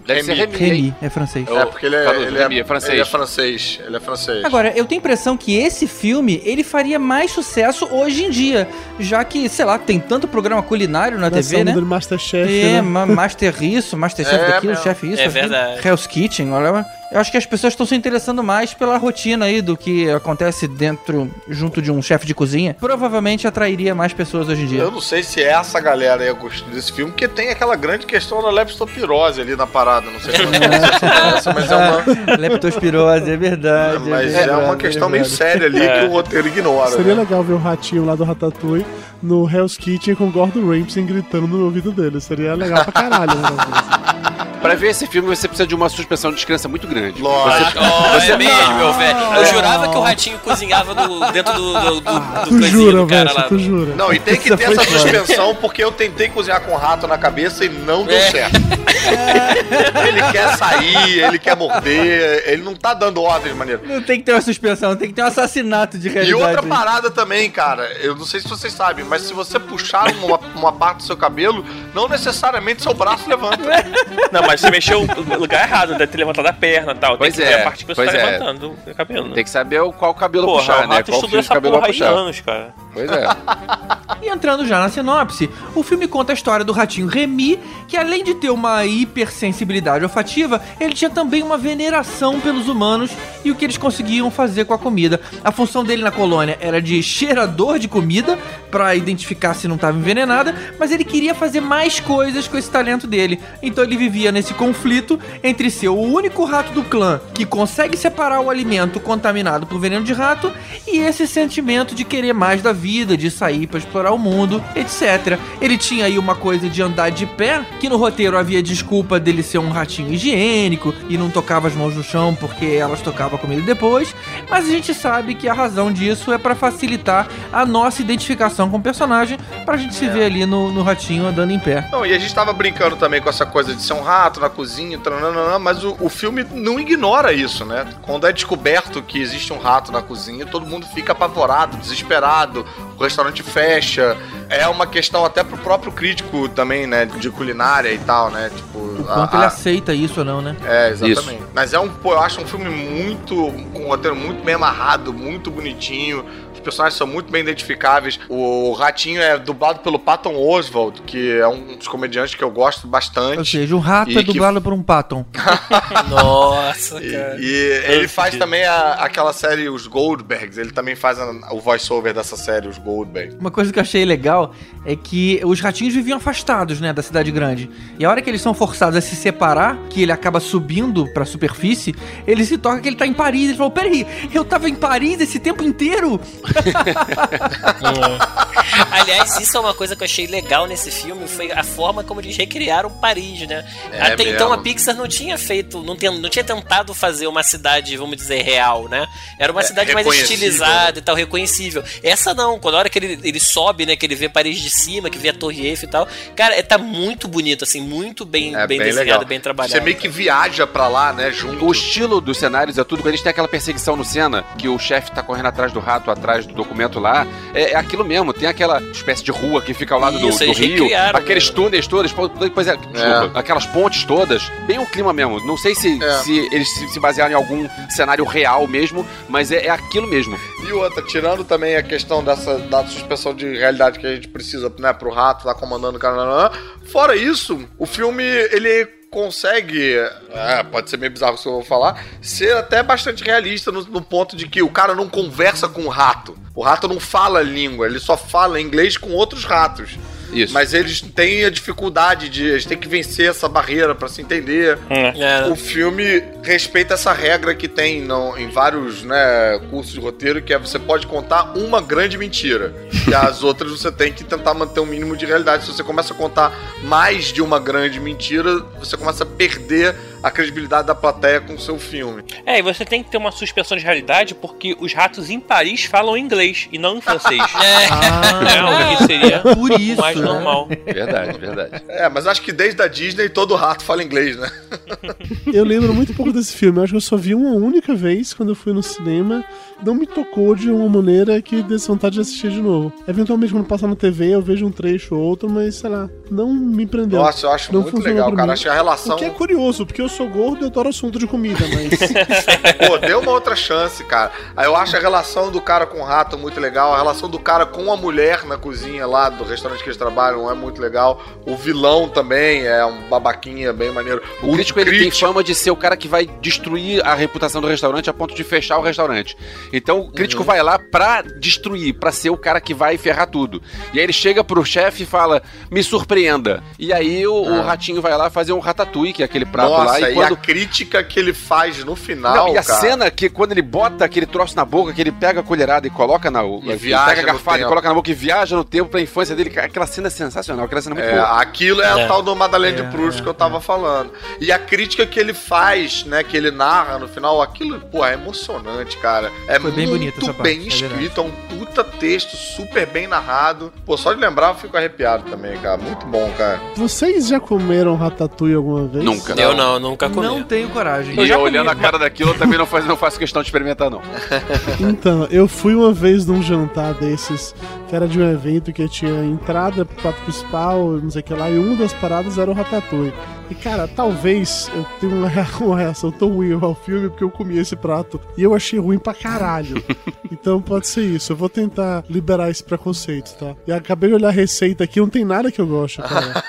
Deve ser Remy. Remy. Remy, é francês. Eu- É, porque ele é, Carlos, ele Remy é, é francês. Ele é francês. Ele é francês. Agora, eu tenho a impressão que esse filme, ele faria mais sucesso hoje em dia, já que, sei lá, tem tanto programa culinário na Nessa TV, né? do Masterchef, É, né? ma- Master isso, Masterchef É daquilo. Chef isso. É verdade. Hell's Kitchen, olha. Eu acho que as pessoas estão se interessando mais pela rotina aí do que acontece dentro, junto de um chefe de cozinha. Provavelmente atrairia mais pessoas hoje em dia. Eu não sei se essa galera aí gostou desse filme, porque tem aquela grande questão da leptopirose ali na parada. Não sei se você essa, mas é uma, Leptospirose, é verdade. mas é verdade, uma questão é meio séria ali que o roteiro ignora. Seria né? legal ver o ratinho lá do Ratatouille no Hell's Kitchen com o Gordon Ramsay gritando no ouvido dele. Seria legal pra caralho. Né? Pra ver esse filme, você precisa de uma suspensão de descrença muito grande. Lógico. Oh, é mesmo, meu velho. Eu jurava que o ratinho cozinhava no- dentro do, do, do, do Tu jura, do cara velho, lá. tu jura. Não, e tem que ter essa suspensão porque eu tentei cozinhar com rato na cabeça e não deu É. certo. ele quer sair, ele quer morder, ele não tá dando ordem de maneira. Não tem que ter uma suspensão, tem que ter um assassinato de E realidade. outra parada também, cara, eu não sei se vocês sabem, mas se você puxar uma, uma parte do seu cabelo, não necessariamente seu braço levanta. Não, mas você mexeu no lugar errado, deve ter levantado a perna e tal. Pois tem que é, ver a parte que você pois tá é. levantando o cabelo. né? Tem que saber o- qual cabelo Porra, puxar, o né? Qual fio de cabelo porra puxar. anos, cara. Pois é. E entrando já na sinopse, o filme conta a história do ratinho Remy, que além de ter uma hipersensibilidade olfativa, ele tinha também uma veneração pelos humanos e o que eles conseguiam fazer com a comida. A função dele na colônia era de cheirador de comida, pra identificar se não estava envenenada, mas ele queria fazer mais coisas com esse talento dele. Então ele vivia nesse conflito entre ser o único rato do clã que consegue separar o alimento contaminado por veneno de rato e esse sentimento de querer mais da vida, de sair pra explorar o mundo, etc. Ele tinha aí uma coisa de andar de pé, que no roteiro havia desculpa dele ser um ratinho higiênico e não tocava as mãos no chão porque elas tocavam a comida depois, mas a gente sabe que a razão disso é pra facilitar a nossa identificação com o personagem, pra gente se ver ali no, no ratinho andando em pé. Não, e a gente tava brincando também com essa coisa de ser um rato na cozinha, trananana, mas o, o filme não ignora isso, né? Quando é descoberto que existe um rato na cozinha, todo mundo fica apavorado, desesperado, o restaurante fecha. É uma questão até pro próprio crítico também, né? De culinária e tal, né? Tipo. O a- quanto ele a- aceita isso ou não, né? É, exatamente. Mas é um, pô, eu acho um filme muito. com um roteiro muito bem amarrado, muito bonitinho. Os personagens são muito bem identificáveis. O Ratinho é dublado pelo Patton Oswald, que é um dos comediantes que eu gosto bastante. Ou seja, um rato E é que- dublado por um patom. Nossa, E, cara. e ele faz também a- aquela série Os Goldbergs. Ele também faz a- o voice-over dessa série, Os Goldbergs. Uma coisa que eu achei legal é que os ratinhos viviam afastados, né, da cidade grande. E a hora que eles são forçados a se separar, que ele acaba subindo pra superfície, ele se toca que ele tá em Paris. Ele falou: Peraí, eu tava em Paris esse tempo inteiro? Aliás, isso é uma coisa que eu achei legal nesse filme, foi a forma como eles recriaram Paris, né? É Até então mesmo. a Pixar não tinha feito, não, tem, não tinha tentado fazer uma cidade, vamos dizer, real, né? Era uma É, cidade mais reconhecível, estilizada e tal, reconhecível. Essa não, quando a hora que ele, ele sobe, né, que ele vê Paris de cima, que vê a Torre Eiffel e tal, cara, é, tá muito bonito, assim, muito bem, É bem, bem, desenhado, legal. bem trabalhado. Você meio que viaja pra lá, né? Junto. O estilo dos cenários é tudo. Quando a gente tem aquela perseguição no Senna, que o chefe tá correndo atrás do rato, atrás do documento lá, é, é aquilo mesmo. Tem aquela espécie de rua que fica ao lado do- Isso, do, eles rio, aqueles né? túneis todos, pô, depois é, desculpa, aquelas pontes todas. Bem o clima mesmo. Não sei se, É. se eles se, se basearam em algum cenário real mesmo, mas é, é aquilo mesmo. E outra, tirando também a questão dessa da suspensão de realidade que a gente precisa, né, pro rato lá comandando o cara. Fora isso, o filme, ele consegue, é, pode ser meio bizarro o que eu vou falar, ser até bastante realista no, no ponto de que o cara não conversa com o rato. O rato não fala língua, ele só fala inglês com outros ratos. Isso. Mas eles têm a dificuldade de. Eles têm que vencer essa barreira pra se entender. É, O filme respeita essa regra que tem não, em vários né, cursos de roteiro, que é você pode contar uma grande mentira. E as outras você tem que tentar manter um mínimo de realidade. Se você começa a contar mais de uma grande mentira, você começa a perder a credibilidade da plateia com o seu filme. É, e você tem que ter uma suspensão de realidade porque os ratos em Paris falam inglês e não em francês. É, o que seria Por isso, mais né? normal. Verdade, verdade. É, mas acho que desde a Disney todo rato fala inglês, né? Eu lembro muito pouco desse filme. Eu acho que eu só vi uma única vez quando eu fui no cinema. Não me tocou de uma maneira que desse vontade de assistir de novo. Eventualmente, quando passar na TV, eu vejo um trecho ou outro, mas sei lá, não me prendeu. Nossa, eu acho Não muito funcionou legal, cara. mim. Acho que a relação. O que é curioso, porque eu sou gordo e eu adoro assunto de comida, mas. Pô, deu uma outra chance, cara. Aí eu acho a relação do cara com o rato muito legal, a relação do cara com a mulher na cozinha lá do restaurante que eles trabalham é muito legal. O vilão também é um babaquinha bem maneiro. O crítico ele tem fama de ser o cara que vai destruir a reputação do restaurante a ponto de fechar o restaurante. Então o crítico vai lá pra destruir, pra ser o cara que vai ferrar tudo. E aí ele chega pro chefe e fala: "Me surpreenda". E aí o, o Ah. ratinho vai lá fazer um ratatouille, que é aquele prato Nossa, lá Nossa, Aí e quando- a crítica que ele faz no final, Não, e a cara. cena que quando ele bota aquele troço na boca, que ele pega a colherada e coloca na. E ele viaja pega a garfada e coloca na boca e viaja no tempo pra infância dele. Aquela cena é sensacional, aquela cena é muito É, boa. aquilo é, a É. tal do Madalena de Proust que eu tava falando. E a crítica que ele faz, né, que ele narra no final, aquilo, pô, é emocionante, cara. É Foi bem muito bonita essa parte, bem é escrito, é um puta texto, super bem narrado. Pô, só de lembrar eu fico arrepiado também, cara. Muito bom, cara. Vocês já comeram ratatouille alguma vez? Nunca. Eu não, nunca comi. Não tenho coragem. E comi, olhando a mas- cara daquilo, eu também não faço, não faço questão de experimentar, não. Então, eu fui uma vez num jantar desses, que era de um evento que tinha entrada pro prato principal, não sei o que lá, e uma das paradas era o ratatouille. E cara, talvez eu tenha uma reação tão ruim ao filme porque eu comi esse prato e eu achei ruim pra caralho. então pode ser isso. Eu vou tentar liberar esse preconceito, tá? E acabei de olhar a receita aqui, não tem nada que eu gosto, cara.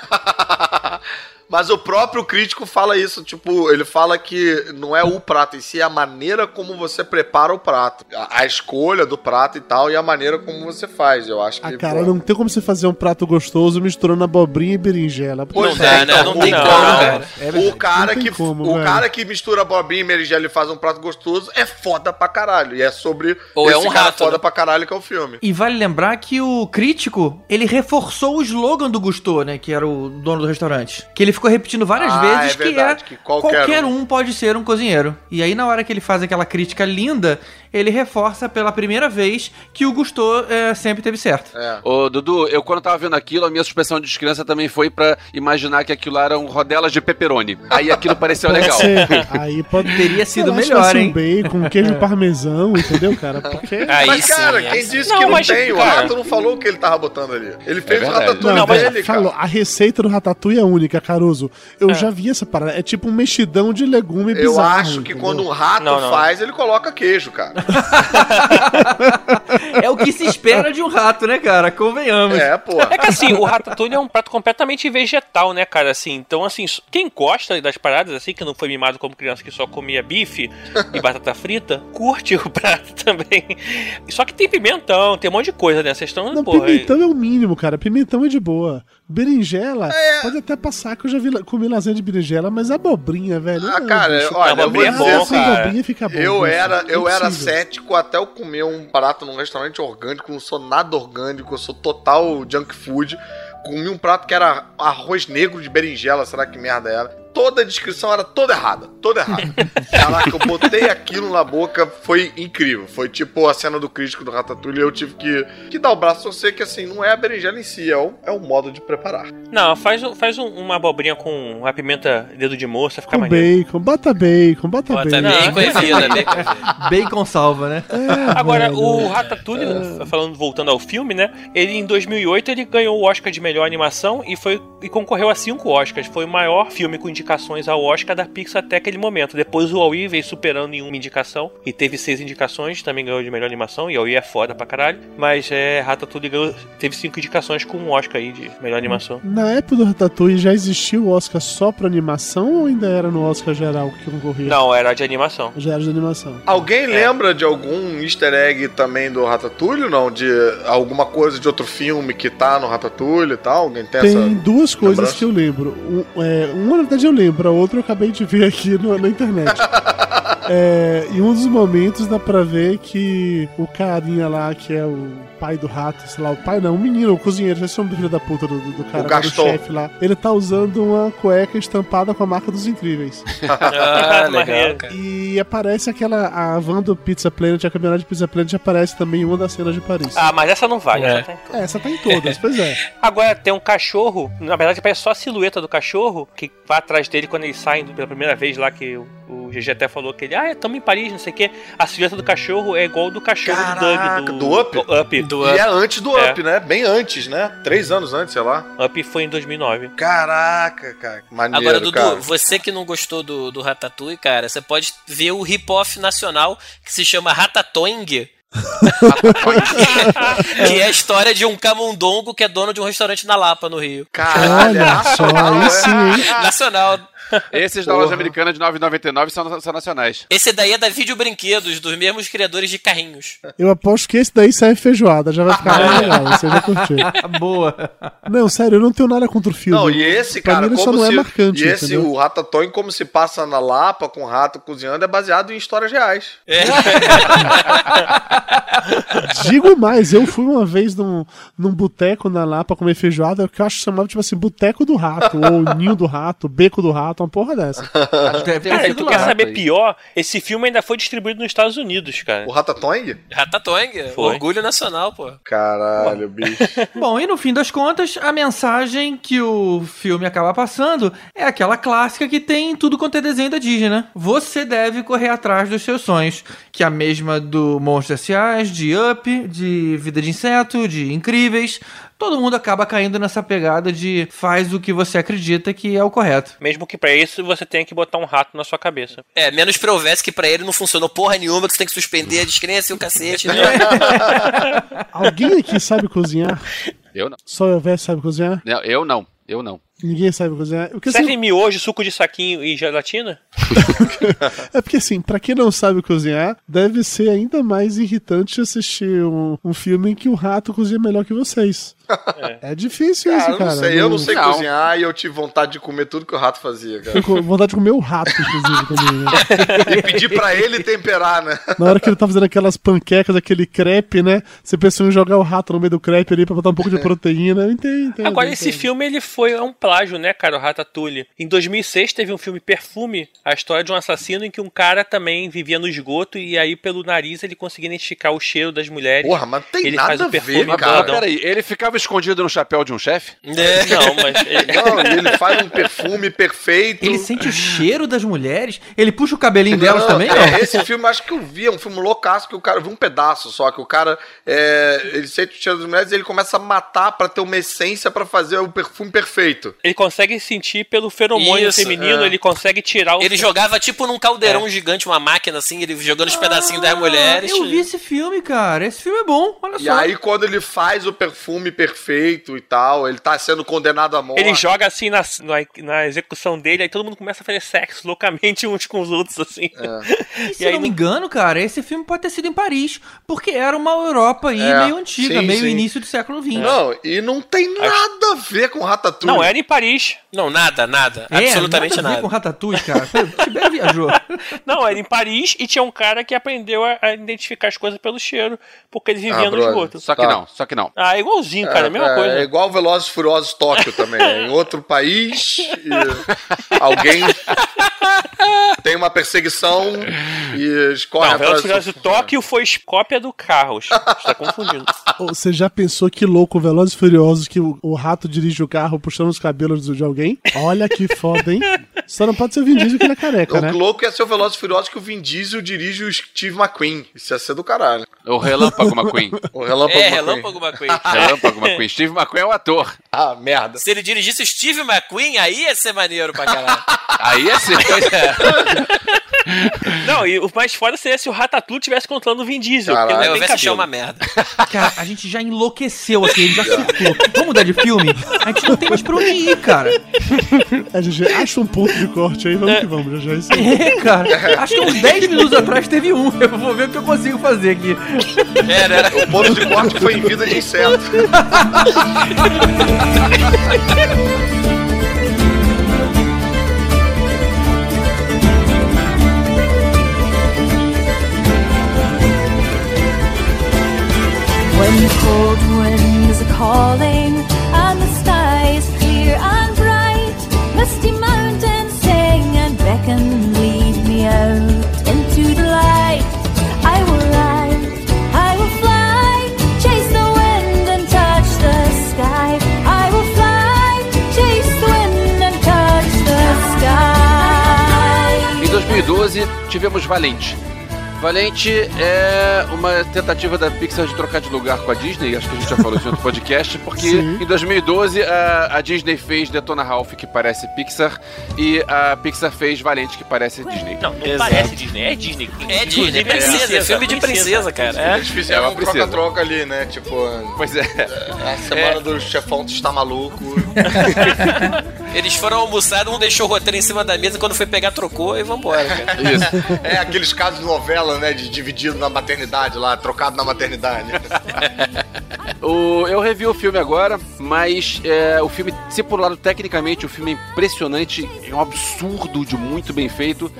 Mas o próprio crítico fala isso, tipo, ele fala que não é o prato em si, é a maneira como você prepara o prato. A, a escolha do prato e tal, e a maneira como você faz. Eu acho que. Ah, cara, pô, não tem como você fazer um prato gostoso misturando abobrinha e berinjela. Pois Não é, né? Não o tem cara- como, cara. É verdade. O cara, que, como, o velho. cara que mistura abobrinha e berinjela e faz um prato gostoso é foda pra caralho. E é sobre Ou é esse um cara rato, foda né? pra caralho que é o filme. E vale lembrar que o crítico, ele reforçou o slogan do Gusto, né? Que era o dono do restaurante. Que ele ficou repetindo várias Ah, vezes é verdade, que que é qualquer qualquer, um. um. pode ser um cozinheiro. E aí, na hora que ele faz aquela crítica linda, ele reforça pela primeira vez que o Gusto é, sempre teve certo. É. Ô, Dudu, eu quando tava vendo aquilo, a minha suspensão de descrença também foi pra imaginar que aquilo eram rodelas de pepperoni. Aí aquilo pareceu Pode legal. ser. Aí pode Teria sido melhor, hein? um bacon, queijo parmesão, entendeu, cara? Porque. Aí mas, sim, cara, é. quem disse Não, que não mas, tem? O cara- rato não falou o que ele tava botando ali. Ele fez o verdade. ratatouille Não, mas dele, falou, cara. a receita do ratatouille é única, Eu já vi essa parada. É tipo um mexidão de legume Eu bizarro. acho que entendeu? quando um rato Não, não. faz, ele coloca queijo, cara. É o que se espera de um rato, né, cara? Convenhamos. É, porra. É que assim, o ratatouille é um prato completamente vegetal, né, cara? Assim, então assim, quem gosta das paradas assim, que não foi mimado como criança que só comia bife e batata frita, curte o prato também. Só que tem pimentão, tem um monte de coisa, né? Vocês estão, Não, porra, pimentão é o mínimo, cara. Pimentão é de boa. Berinjela, pode até passar que eu já vi, comi lasanha de berinjela, mas abobrinha, velho. Ah, não, cara, bicho. olha, eu vou abobrinha é bom, assim, cara. abobrinha fica bom. Eu era, eu era cético até eu comer um prato num restaurante orgânico, não sou nada orgânico, eu sou total junk food. Comi um prato que era arroz negro de berinjela, será que merda era? Toda a descrição era toda errada, toda errada. Caraca, eu botei aquilo na boca, foi incrível. Foi tipo a cena do crítico do Ratatouille, eu tive que, que dar o braço a torcer que assim, não é a berinjela em si, é o, é o modo de preparar. Não, faz, faz um- uma abobrinha com uma pimenta dedo de moça, fica Com maneiro. bacon, bota bacon, bota, Bota bacon. bacon bacon e vira. Bacon salva, né? É, Agora, velho. o Ratatouille, falando, voltando ao filme, né? Ele em 2008 ele ganhou o Oscar de melhor animação e foi e concorreu a cinco Oscars. Foi o maior filme com indicações ao Oscar da Pixar até aquele momento. Depois o Aui veio superando em uma indicação e teve seis indicações, também ganhou de melhor animação. E Aui é foda pra caralho. Mas é, Ratatouille ganhou, teve cinco indicações com um Oscar aí de melhor animação. Na época do Ratatouille já existia o Oscar só pra animação ou ainda era no Oscar geral que concorria? Não, era de animação. Já era de animação. Alguém lembra de algum easter egg também do Ratatouille, não? De alguma coisa de outro filme que tá no Ratatouille e tal? Alguém tem, Tem essa... duas coisas lembrança? que eu lembro. Um, é, uma, na verdade, eu lembro, a outra eu acabei de ver aqui no- na internet. É, em um dos momentos dá pra ver que o carinha lá, que é o pai do rato, sei lá, o pai não, o menino, o cozinheiro, esse é o filho da puta do, do cara, do chefe lá, ele tá usando uma cueca estampada com a marca dos incríveis. Ah, legal, Maneiro. cara. e aparece aquela, a van do Pizza Planet, a caminhonete do Pizza Planet aparece também em uma das cenas de Paris. Ah, mas essa não vai. É. Essa tá em todas. É, essa tá em todas, pois é. Agora tem um cachorro, na verdade parece só a silhueta do cachorro, que vai atrás dele quando ele sai pela primeira vez lá, que o, GG até falou que ele, ah, estamos em Paris, não sei o quê. A silhueta do cachorro é igual do cachorro Caraca, do Doug. do Up? Up. Do E é antes do É. Up, né? Bem antes, né? Três anos antes, sei lá. Up foi em 2009. Caraca, cara. Maneiro, Agora, Dudu, cara. você que não gostou do, do Ratatouille, cara, você pode ver o rip-off nacional que se chama Ratatoing. que é a história de um camundongo que é dono de um restaurante na Lapa, no Rio. Caralho, Olha só, aí sim, hein? Nacional. Esses da loja americana de 9,99 são, são nacionais. Esse daí é da Vídeo Brinquedos, dos mesmos criadores de carrinhos. Eu aposto que esse daí sai feijoada, já vai ficar bem legal, você vai curtir. Boa. Não, sério, eu não tenho nada contra o filme. Não, e esse, Pra cara, mim, ele só como não se, é marcante, E esse, entendeu? o Ratatouille, como se passa na Lapa, com rato cozinhando, é baseado em histórias reais. Digo mais, eu fui uma vez num, num boteco na Lapa comer feijoada, que eu acho que chamava, tipo assim, boteco do rato, ou ninho do rato, beco do rato, uma porra dessa. Deve Cara, e tu quer saber pior? Esse filme ainda foi distribuído nos Estados Unidos, cara. O Ratatouille? Ratatouille, Foi. orgulho nacional, pô. Caralho, bicho. Bom, e no fim das contas, a mensagem que o filme acaba passando é aquela clássica que tem em tudo quanto é desenho da Disney, né? Você deve correr atrás dos seus sonhos, que é a mesma do Monstros S.A., de Up, de Vida de Inseto, de Incríveis. Todo mundo acaba caindo nessa pegada de faz o que você acredita que é o correto. Mesmo que pra isso você tenha que botar um rato na sua cabeça. É, menos pra Elvis, que pra ele não funcionou porra nenhuma, que você tem que suspender a descrença e o cacete, né? Alguém aqui sabe cozinhar? Eu não. Só o Elvis sabe cozinhar? Não, Eu não. Eu não. Ninguém sabe cozinhar? Porque, assim, Serve miojo, suco de saquinho e gelatina? É porque assim, pra quem não sabe cozinhar, deve ser ainda mais irritante assistir um, um filme em que o rato cozinha melhor que vocês. É, difícil isso, Cara, eu cara. não sei, eu não sei Não. cozinhar e eu tive vontade de comer tudo que o rato fazia, cara. Fico vontade de comer o rato, inclusive, também, né? E pedir pra ele temperar, né? Na hora que ele tá fazendo aquelas panquecas, aquele crepe, né? Você pensou em jogar o rato no meio do crepe ali pra botar um pouco de proteína. Eu entendo, entendo. Agora, entendo. esse filme ele foi um plágio, né, cara? O Ratatouille. Em 2006 teve um filme Perfume, a história de um assassino em que um cara também vivia no esgoto e aí pelo nariz ele conseguia identificar o cheiro das mulheres. Porra, mas tem ele nada faz o a ver, perfume cara. peraí, ele ficava escondido no chapéu de um chefe? É. Não, mas ele- Não, e ele faz um perfume perfeito. Ele sente o cheiro das mulheres? Ele puxa o cabelinho delas Não, também? é, não? esse filme acho que eu vi, é um filme loucaço que o cara, eu vi um pedaço só, que o cara, é, ele sente o cheiro das mulheres e ele começa a matar pra ter uma essência pra fazer o perfume perfeito. ele consegue sentir pelo feromônio Isso, feminino, é. ele consegue tirar o. Ele jogava tipo num caldeirão gigante, uma máquina assim, ele jogando os pedacinhos das mulheres. Eu vi esse filme, cara. Esse filme é bom, olha E só. aí quando ele faz o perfume perfeito e tal, ele tá sendo condenado à morte. Ele joga assim na, na, na execução dele, aí todo mundo começa a fazer sexo loucamente uns com os outros, assim. E se E aí não me engano, cara, esse filme pode ter sido em Paris, porque era uma Europa aí É, meio antiga, sim, meio sim. início do século XX. Não, e não tem nada a ver com Ratatouille. Não, era em Paris. Não, nada, nada. É, absolutamente nada. a ver nada. com Ratatouille, cara. Tibério viajou. Não, era em Paris e tinha um cara que aprendeu a, a identificar as coisas pelo cheiro, porque ele vivia Ah, no brother. esgoto. Só que Tá. não, só que não. Ah, igualzinho, cara, a mesma é, coisa. É igual Velozes e Furiosos Tóquio também. é em outro país, e alguém tem uma perseguição e escorre Não, atrás Velozes e Furiosos Tóquio foi cópia do Carros. Você tá confundindo. Você já pensou que louco, Velozes e Furiosos, que o, o rato dirige o carro puxando os cabelos de alguém? Olha que foda, hein? Só não pode ser o Vin Diesel que ele é careca, O né? louco ia ser o Velozes e Furiosos que o Vin Diesel dirige o Steve McQueen. Isso ia ser do caralho. O Relâmpago McQueen. O Relâmpago É, McQueen. Relâmpago McQueen. Relâmpago McQueen. Steve McQueen é o ator. Ah, merda. Se ele dirigisse o Steve McQueen, aí ia ser maneiro pra caralho. Aí é sim. Não, e o mais foda seria se o Ratatouille tivesse controlando o Vin Diesel. Caralho. Porque não vi tem cabelo. uma merda. Cara, a gente já enlouqueceu aqui, a gente já surtou. Vamos mudar de filme? A gente não tem mais pra onde ir, cara. É, GG, acha um ponto de corte aí, vamos que vamos, GG. Isso aí. É, cara. Acho que uns 10 minutos atrás teve um. Eu vou ver o que eu consigo fazer aqui. É, né? O ponto de corte foi em vida de inseto. tivemos Valente. É uma tentativa da Pixar de trocar de lugar com a Disney, acho que a gente já falou isso outro podcast, porque Sim. em 2012 a, a Disney fez Detona Ralph, que parece Pixar, e a Pixar fez Valente, que parece Disney. Não, não Exato. parece Disney, é Disney. É Disney, Inclusive, princesa, é filme de princesa, cara. É É. difícil, É é uma um princesa. troca-troca ali, né? Tipo, Pois é. a semana do chefão está maluco. Eles foram almoçar, um deixou o roteiro em cima da mesa, quando foi pegar, trocou e vambora, cara. Isso. É aqueles casos de novela, né? De dividido na maternidade lá, trocado na maternidade. O, eu revi o filme agora, mas é, o filme, se por um lado tecnicamente o filme é impressionante, é um absurdo de muito bem feito,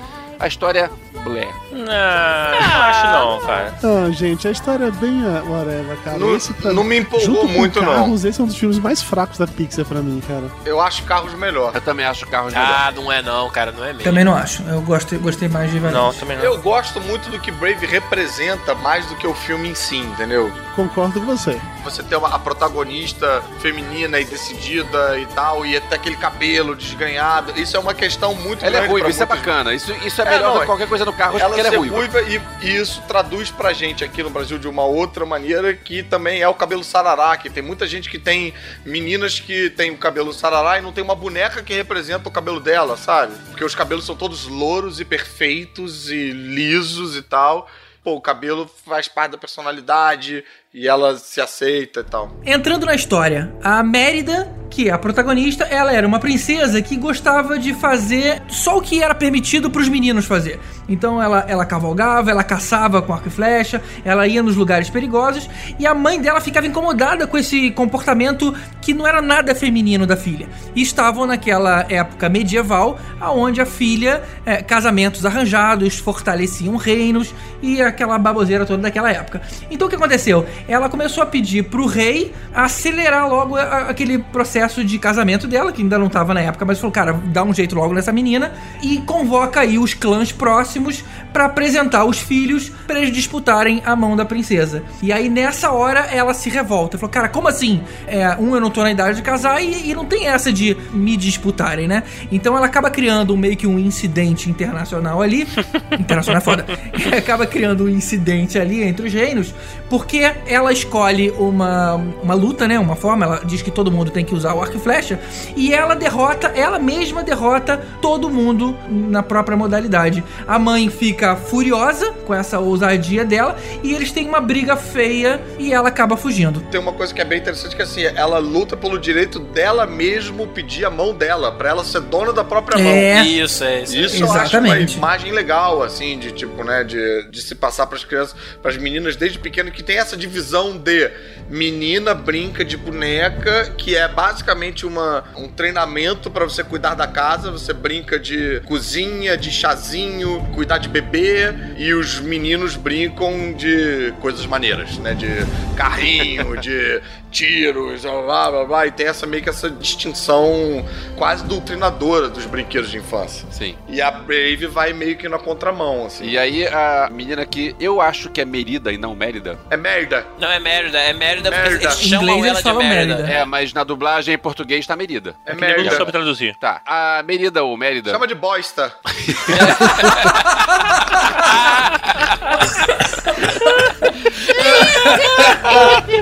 a história blé. Não, não acho não, cara. Ah, gente, a história é bem uh, whatever, cara. Não- Esse, pra- não me empolgou junto com muito, não. Carros, Esse é um dos filmes mais fracos da Pixar pra mim, cara. Eu acho carros melhor. Eu também acho carros melhor. Ah, não é não, cara, não é mesmo. Também não acho. Eu gostei, gostei mais de Valente. Não, também não. Eu gosto muito do que Brave representa mais do que o filme em si, entendeu? Concordo com você. Você tem uma, a protagonista feminina e decidida e tal, e até aquele cabelo desgrenhado. Isso é uma questão muito Ela é ruiva, pra isso é bacana. Isso, isso é É, melhor não, do que qualquer coisa no carro, ela porque ela é ruiva. ruiva e, e isso traduz pra gente aqui no Brasil de uma outra maneira que também é o cabelo sarará, que tem muita gente que tem meninas que tem o cabelo sarará e não tem uma boneca que representa o cabelo dela, sabe? Porque os cabelos são todos louros e perfeitos e lisos e tal. Pô, o cabelo faz parte da personalidade e ela se aceita e tal. Entrando na história, a Mérida, que é a protagonista, ela era uma princesa que gostava de fazer só o que era permitido pros meninos fazer. Então ela, ela cavalgava, ela caçava com arco e flecha, ela ia nos lugares perigosos e a mãe dela ficava incomodada com esse comportamento que não era nada feminino da filha. E estavam naquela época medieval, aonde a filha, eh, casamentos arranjados, fortaleciam reinos e aquela baboseira toda daquela época. Então o que aconteceu? Ela começou a pedir pro rei acelerar logo a- aquele processo de casamento dela, que ainda não tava na época, mas falou, cara, dá um jeito logo nessa menina e convoca aí os clãs próximos pra apresentar os filhos pra eles disputarem a mão da princesa. E aí nessa hora ela se revolta, falou, cara, como assim? É, um eu não tô na idade de casar e, e não tem essa de me disputarem, né? Então ela acaba criando um, meio que um incidente internacional ali. internacional é foda. acaba criando um incidente ali entre os reinos, porque ela escolhe uma, uma luta, né? Uma forma, ela diz que todo mundo tem que usar o arco e flecha, e ela derrota, ela mesma derrota todo mundo na própria modalidade. A mãe fica furiosa com essa ousadia dela, e eles têm uma briga feia e ela acaba fugindo. Tem uma coisa que é bem interessante que assim, ela luta pelo direito dela mesmo pedir a mão dela, pra ela ser dona da própria mão. É. Isso, é isso. Isso eu acho uma Exatamente. imagem legal, assim, de tipo, né, de, de se passar pras crianças, pras meninas desde pequeno, que tem essa divisão de menina brinca de boneca, que é basicamente uma, um treinamento pra você cuidar da casa, você brinca de cozinha, de chazinho, cuidar de bebê, e os meninos brincam de coisas maneiras, né, de carrinho, de tiros, blá, blá, blá, blá, e tem essa meio que essa distinção quase doutrinadora dos brinquedos de infância. Sim. E a Brave vai meio que na contramão, assim. E aí a menina que eu acho que é Merida e não Mérida. É merda. Não é Mérida, é Mérida porque Merda. eles chamam inglês ela de Mérida. Mérida. É, mas na dublagem em português tá Merida. É Que nem não soube traduzir. Tá, a Merida ou Mérida. Chama de bosta.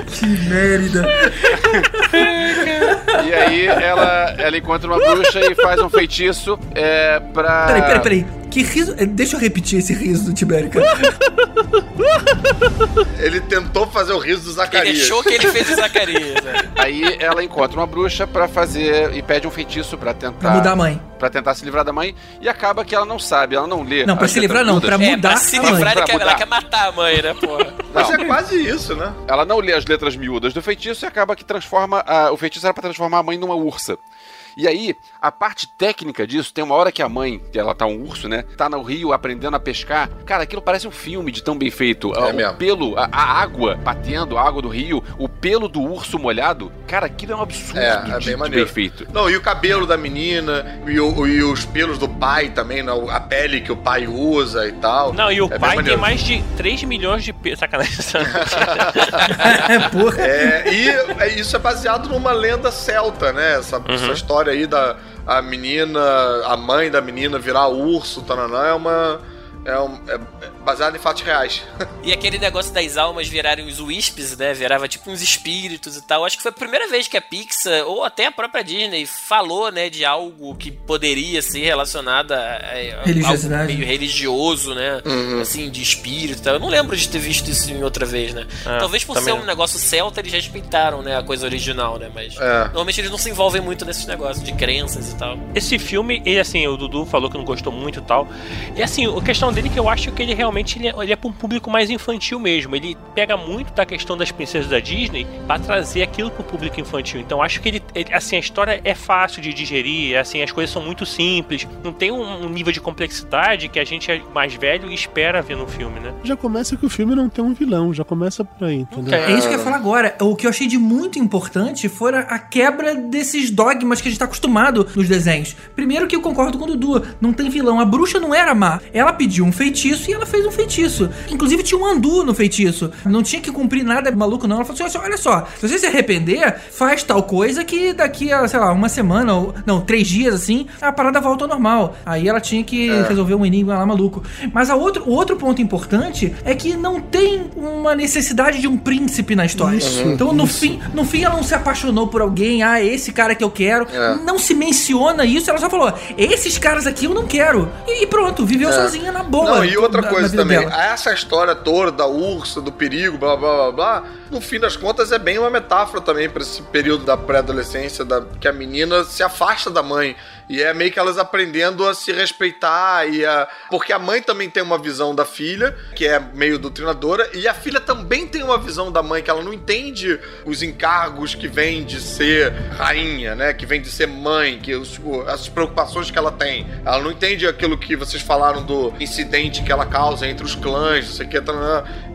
Que merda. E aí ela, ela encontra uma bruxa e faz um feitiço é, pra. Peraí, peraí, peraí. Que riso. eh, Deixa eu repetir esse riso do Tibério, cara. Ele tentou fazer o riso do Ele Zacarias. achou que ele fez o Zacarias. né? Aí ela encontra uma bruxa pra fazer e pede um feitiço pra tentar Pra mudar a mãe. pra tentar se livrar da mãe e acaba que ela não sabe, ela não lê. Não, pra se livrar não, miúdas. pra É, mudar pra se a mãe. livrar, ele Pra quer, ela mudar. quer matar a mãe, né, porra? Mas é quase isso, né? Ela não lê as letras miúdas do feitiço e acaba que transforma. a- o feitiço era pra transformar a mãe numa ursa. E aí, a parte técnica disso, tem uma hora que a mãe, que ela tá um urso, né? Tá no rio aprendendo a pescar. Cara, aquilo parece um filme de tão bem feito. É o mesmo. pelo, a, a água batendo, a água do rio, o pelo do urso molhado. Cara, aquilo é um absurdo É, é de, bem maneiro. bem feito. Não, e o cabelo da menina, e, o- e os pelos do pai também, né? a pele que o pai usa e tal. Não, e o É pai tem mais de 3 milhões de pesos. Sacanagem. É, porra. É, e é- isso é baseado numa lenda celta, né? Essa, Uhum. essa história aí da a menina, a mãe da menina virar urso, tananã, é uma É, um- é- baseado em fatos reais. E aquele negócio das almas virarem os wisps, né? Virava tipo uns espíritos e tal. Acho que foi a primeira vez que a Pixar, ou até a própria Disney, falou, né, de algo que poderia ser relacionado a, a- Religiosidade. algo meio religioso, né? Assim, de espírito e tal. Eu não lembro de ter visto isso em outra vez, né? É, Talvez por ser um não. negócio celta, eles respeitaram, né, a coisa original, né? Mas É. normalmente eles não se envolvem muito nesses negócios de crenças e tal. Esse filme, ele assim, o Dudu falou que não gostou muito e tal. E assim, a questão dele que eu acho que ele realmente ele é, ele é pra um público mais infantil mesmo. Ele pega muito da questão das princesas da Disney pra trazer aquilo pro público infantil. Então acho que ele, ele- assim, a história é fácil de digerir, assim, as coisas são muito simples. Não tem um, um nível de complexidade que a gente é mais velho e espera ver no filme, né? Já começa que o filme não tem um vilão, já começa por aí, entendeu? É isso que eu ia falar agora. O que eu achei de muito importante foi a a quebra desses dogmas que a gente tá acostumado nos desenhos. Primeiro que eu concordo com o Dudu, não tem vilão. A bruxa não era má. Ela pediu um feitiço e ela fez um feitiço. Inclusive tinha um andu no feitiço. Não tinha que cumprir nada maluco, não. Ela falou assim: olha só, se você se arrepender, faz tal coisa que daqui a, sei lá, uma semana, ou não, três dias assim, a parada volta ao normal. Aí ela tinha que resolver um enigma lá maluco. Mas a outro, o outro ponto importante é que não tem uma necessidade de um príncipe na história. Isso, então, no isso. fim, no fim, ela não se apaixonou por alguém. Ah, esse cara que eu quero. É. Não se menciona isso. Ela só falou: esses caras aqui eu não quero. E, e pronto, viveu sozinha na boa. Não, e outra na- coisa na também, dela. essa história toda da ursa, do perigo, blá blá blá blá, no fim das contas é bem uma metáfora também pra esse período da pré-adolescência, da, que a menina se afasta da mãe. E é meio que elas aprendendo a se respeitar e a. Porque a mãe também tem uma visão da filha, que é meio doutrinadora, e a filha também tem uma visão da mãe, que ela não entende os encargos que vêm de ser rainha, né? Que vem de ser mãe, que os- as preocupações que ela tem. Ela não entende aquilo que vocês falaram do incidente que ela causa entre os clãs, não sei o que. Tá,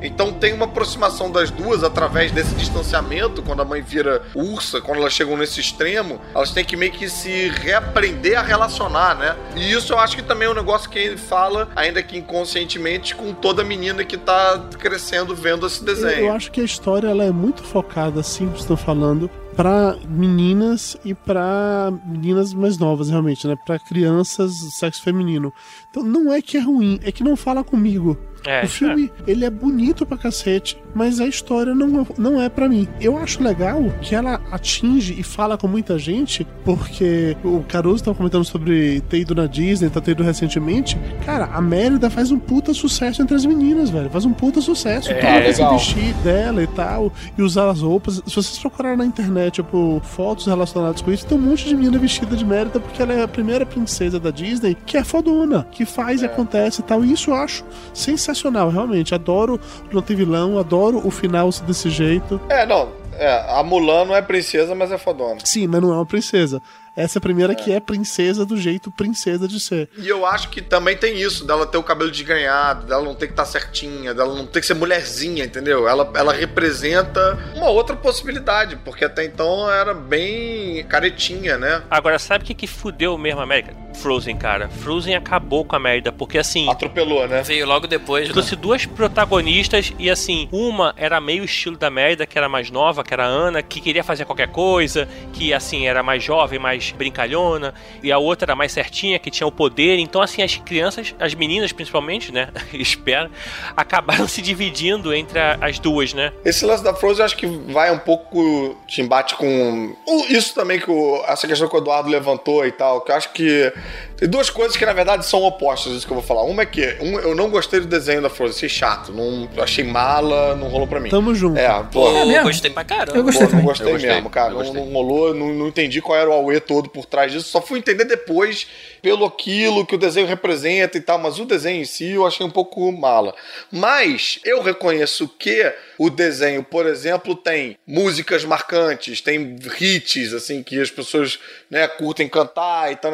então tem uma aproximação das duas através desse distanciamento, quando a mãe vira ursa, quando elas chegam nesse extremo, elas têm que meio que se reaprender a relacionar, né? E isso eu acho que também é um negócio que ele fala, ainda que inconscientemente, com toda menina que tá crescendo vendo esse Eu, desenho. eu acho que a história ela é muito focada, assim, estou falando, pra meninas e pra meninas mais novas, realmente, né? Pra crianças do sexo feminino. Então não é que é ruim, é que não fala comigo. É, o filme, ele é bonito pra cacete, mas a história não, não é pra mim. Eu acho legal que ela atinge e fala com muita gente, porque o Caruso tava comentando sobre ter ido na Disney, tá ter ido recentemente. Cara, a Mérida faz um puta sucesso entre as meninas, velho. Faz um puta sucesso. Todo mundo se legal. vestir dela e tal, e usar as roupas. Se vocês procurarem na internet, tipo, fotos relacionadas com isso, tem um monte de menina vestida de Mérida, porque ela é a primeira princesa da Disney que é fodona, que faz e acontece e tal. E isso eu acho sensacional, realmente. Adoro Tem Vilão, adoro o final desse jeito. É, não. É, a Mulan não é princesa, mas é fodona. Sim, mas não é uma princesa. Essa é a primeira que é princesa do jeito princesa de ser. E eu acho que também tem isso, dela ter o cabelo desganhado, dela não ter que estar certinha, dela não ter que ser mulherzinha, entendeu? Ela, ela representa uma outra possibilidade, porque até então era bem caretinha, né? Agora, sabe o que, que fudeu mesmo a América? Frozen, cara. Frozen acabou com a merda, porque assim. Atropelou, né? Veio logo depois, né? Trouxe duas protagonistas e assim, uma era meio estilo da merda, que era mais nova, que era a Ana, que queria fazer qualquer coisa, que assim, era mais jovem, mais brincalhona, e a outra era mais certinha, que tinha o poder. Então, assim, as crianças, as meninas principalmente, né? Espero, acabaram se dividindo entre a- as duas, né? Esse lance da Frozen eu acho que vai um pouco de embate com. Isso também que o, essa questão que o Eduardo levantou e tal, que eu acho que. Tem duas coisas que na verdade são opostas, isso que eu vou falar. Uma é que um, eu não gostei do desenho da Frozen, achei chato. Não, eu achei mala, não rolou pra mim. Tamo junto. É, pô. É mesmo? gostei pra caramba. Eu gostei Pô, não gostei, Eu gostei, mesmo, cara. eu Não, gostei. não rolou, não, não entendi qual era o Aue todo por trás disso. Só fui entender depois pelo aquilo que o desenho representa e tal. Mas o desenho em si eu achei um pouco mala. Mas eu reconheço que o desenho, por exemplo, tem músicas marcantes, tem hits, assim, que as pessoas né, curtem cantar e tal.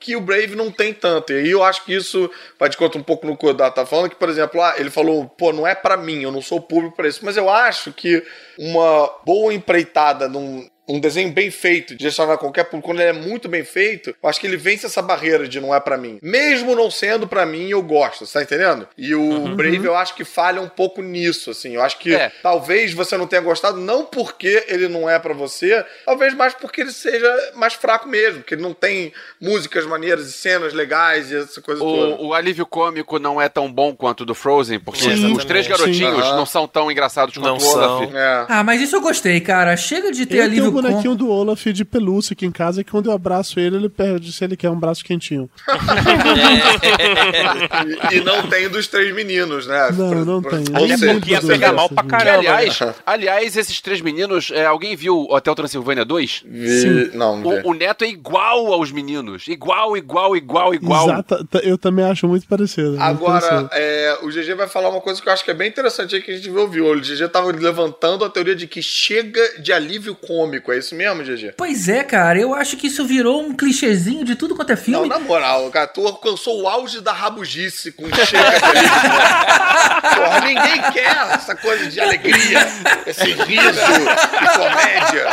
Que o Brave não tem tanto. E aí eu acho que isso vai de conta um pouco no que o tá falando, que, por exemplo, ah, ele falou, pô, não é pra mim, eu não sou público pra isso. Mas eu acho que uma boa empreitada num, um desenho bem feito, direcionado a qualquer público, quando ele é muito bem feito, eu acho que ele vence essa barreira de não é pra mim. Mesmo não sendo pra mim, eu gosto, você tá entendendo? E o Brave eu acho que falha um pouco nisso, assim. Eu acho que É. talvez você não tenha gostado, não porque ele não é pra você, talvez mais porque ele seja mais fraco mesmo, porque ele não tem músicas maneiras e cenas legais e essa coisa toda. O, o alívio cômico não é tão bom quanto o do Frozen, porque Sim. os três Sim. garotinhos Aham. não são tão engraçados Não quanto o Olaf. são. É. Ah, mas isso eu gostei, cara. Chega de ter Eu tenho alívio bonequinho do Olaf de pelúcia aqui em casa que quando eu abraço ele, ele perde se ele quer um braço quentinho. E, e não tem dos três meninos, né? Não, não tem. Ou seja, porque ia pegar mal pra caramba. aliás, aliás, esses três meninos, é, alguém viu o Hotel Transilvânia 2? vi- não, não vi. O, o neto é igual aos meninos. Igual, igual, igual, igual. Exata, t- eu também acho muito parecido. muito Agora, parecido. é, o GG vai falar uma coisa que eu acho que é bem interessante aí que a gente ouviu. O GG tava levantando a teoria de que chega de alívio cômico. É isso mesmo, GG? Pois é, cara. Eu acho que isso virou um clichêzinho de tudo quanto é Não, filme. na moral, cara, tu alcançou o auge da rabugice com chega cômico. Porra, ninguém quer essa coisa de alegria, esse riso e comédia.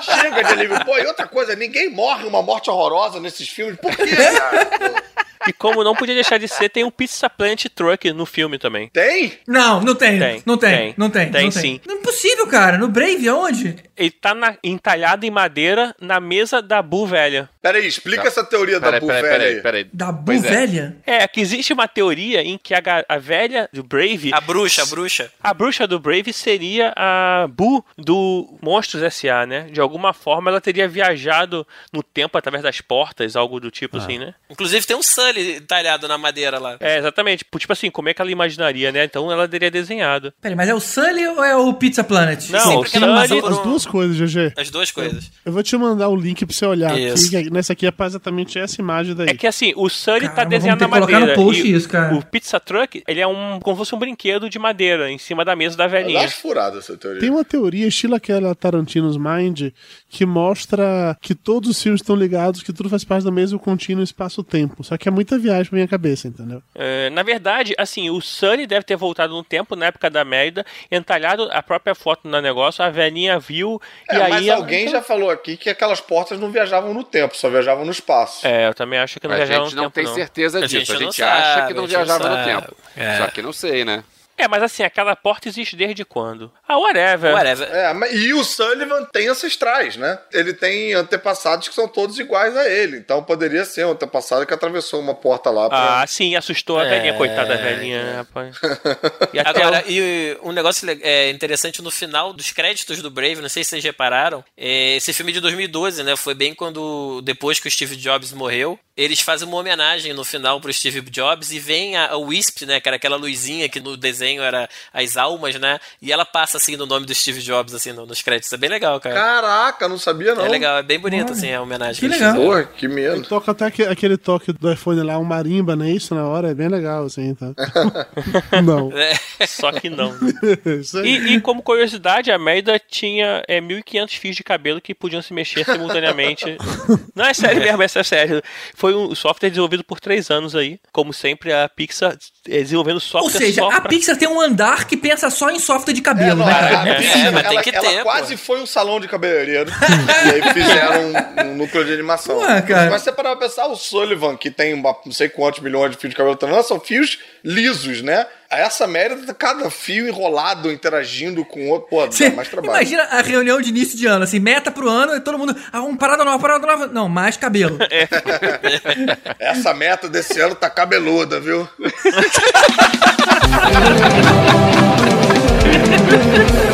Chega de alívio. Pô, e outra coisa, ninguém morre uma morte horrorosa nesses filmes. Por quê, cara? E como não podia deixar de ser, tem um Pizza Planet Truck no filme também. Tem? Não, não tem. Tem, não tem, tem. não tem. Tem não sim. Não é possível, cara. No Brave, aonde? Ele tá na- entalhado em madeira na mesa da Bu velha. Peraí, explica essa teoria da Bu peraí, velha peraí, aí. peraí. Da Bu Pois é. velha? É, que existe uma teoria em que a, a velha do Brave. A bruxa, a bruxa. A bruxa do Brave seria a Bu do Monstros S.A., né? De alguma forma ela teria viajado no tempo através das portas, algo do tipo assim, né? Inclusive tem um Sully talhado na madeira lá. É, exatamente. Tipo tipo assim, como é que ela imaginaria, né? Então ela teria desenhado. Peraí, mas é o Sully ou é o Pizza Planet? Não, Sempre o Sully- As duas coisas, GG. As duas coisas. Eu vou te mandar o link pra você olhar Isso. aqui. Nessa aqui é exatamente essa imagem daí. É que assim, o Sully tá Caramba, desenhado vamos na que colocar madeira. no post e isso, cara. O Pizza Truck, ele é um como se fosse um brinquedo de madeira em cima da mesa da Eu velhinha. acho furada essa teoria. Tem uma teoria, estilo aquela Tarantino's Mind, que mostra que todos os filmes estão ligados, que tudo faz parte do mesmo contínuo espaço-tempo. Só que é muita viagem pra minha cabeça, entendeu? É, na verdade, assim, o Sully deve ter voltado no tempo, na época da merda, entalhado a própria foto no negócio, a velhinha viu, É, e aí... mas ela- alguém já falou aqui que aquelas portas não viajavam no tempo, só viajavam no espaço. É, eu também acho que não A viajaram gente no não tempo, tem não. certeza A disso. gente A gente acha sabe, que não a gente não viajava no tempo. É. Só que não sei, né? É, mas assim, aquela porta existe desde quando? Ah, whatever. Whatever. É, e o Sullivan tem ancestrais, né? Ele tem antepassados que são todos iguais a ele. Então poderia ser um antepassado que atravessou uma porta lá pra. Ah, sim, assustou a É, velhinha, coitada da velhinha, rapaz. E até Agora, o- e um negócio é, interessante no final dos créditos do Brave, não sei se vocês repararam, é, esse filme de 2012, né? Foi bem quando, depois que o Steve Jobs morreu, eles fazem uma homenagem no final pro Steve Jobs e vem a, a Wisp, né? Que era aquela luzinha que no desenho era as almas, né? E ela passa assim no nome do Steve Jobs, assim, no- nos créditos. É bem legal, cara. Caraca, não sabia não. É legal, é bem bonito, assim, a homenagem que legal. Porra, que medo. Toca até aque- aquele toque do iPhone lá, um marimba, né? Isso na hora é bem legal, assim, tá? não. É. Só que não. Isso aí. E, e como curiosidade, a Merda tinha é, 1.500 fios de cabelo que podiam se mexer simultaneamente. Não, é sério mesmo, é sério. Foi um software desenvolvido por três anos aí. Como sempre, a Pixar é, desenvolvendo software Ou seja, só a pra... Pixar tem um andar que pensa só em software de cabelo, É, não, né, cara? a É, Pixar, mas tem ela, que ela ter, quase pô. foi um salão de cabeleireiro. e aí fizeram um, um núcleo de animação. Ué, cara. Mas você parar pra pensar, o Sullivan, que tem uma- não sei quantos milhões de fios de cabelo também, são fios lisos, né? Essa merda, cada fio enrolado, interagindo com o outro, pô, dá mais trabalho. imagina a reunião de início de ano, assim, meta pro ano e todo mundo. Ah, um parada nova, parada nova. Não, mais cabelo. Essa meta desse ano tá cabeluda, viu?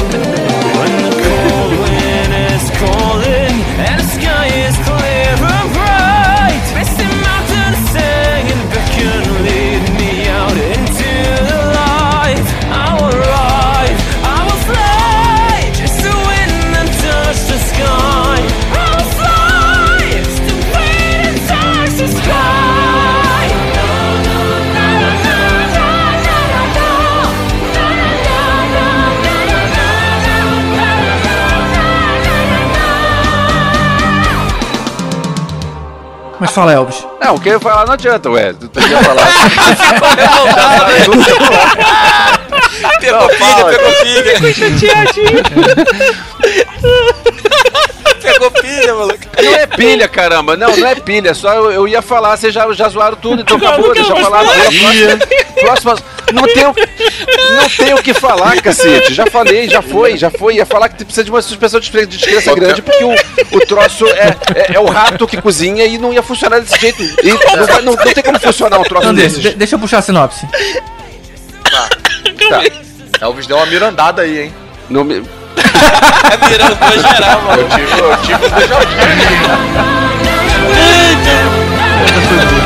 Mas fala, Elvis. Não, o que eu ia falar não adianta, ué. Tu ia falar. Pegou Não, pilha, fala. pegou pilha. chateadinho. pilha, caramba. Não, não é pilha. Só eu, eu ia falar, vocês já, já zoaram tudo, então Não, acabou, não deixa eu falar. Próxima, próxima- Não tenho, não tenho o que falar, cacete. Já falei, já foi, já foi. Ia falar que precisa de uma suspensão de descre- de descrença grande, porque o, o troço é, é, é o rato que cozinha e não ia funcionar desse jeito. E não, vai- não- não tem como funcionar um troço André, desses. de- deixa eu puxar a sinopse. Tá. Elvis deu uma mirandada aí, hein? Não me- Tá mirando pra geral, mano. Eu tive, eu tive déjà vu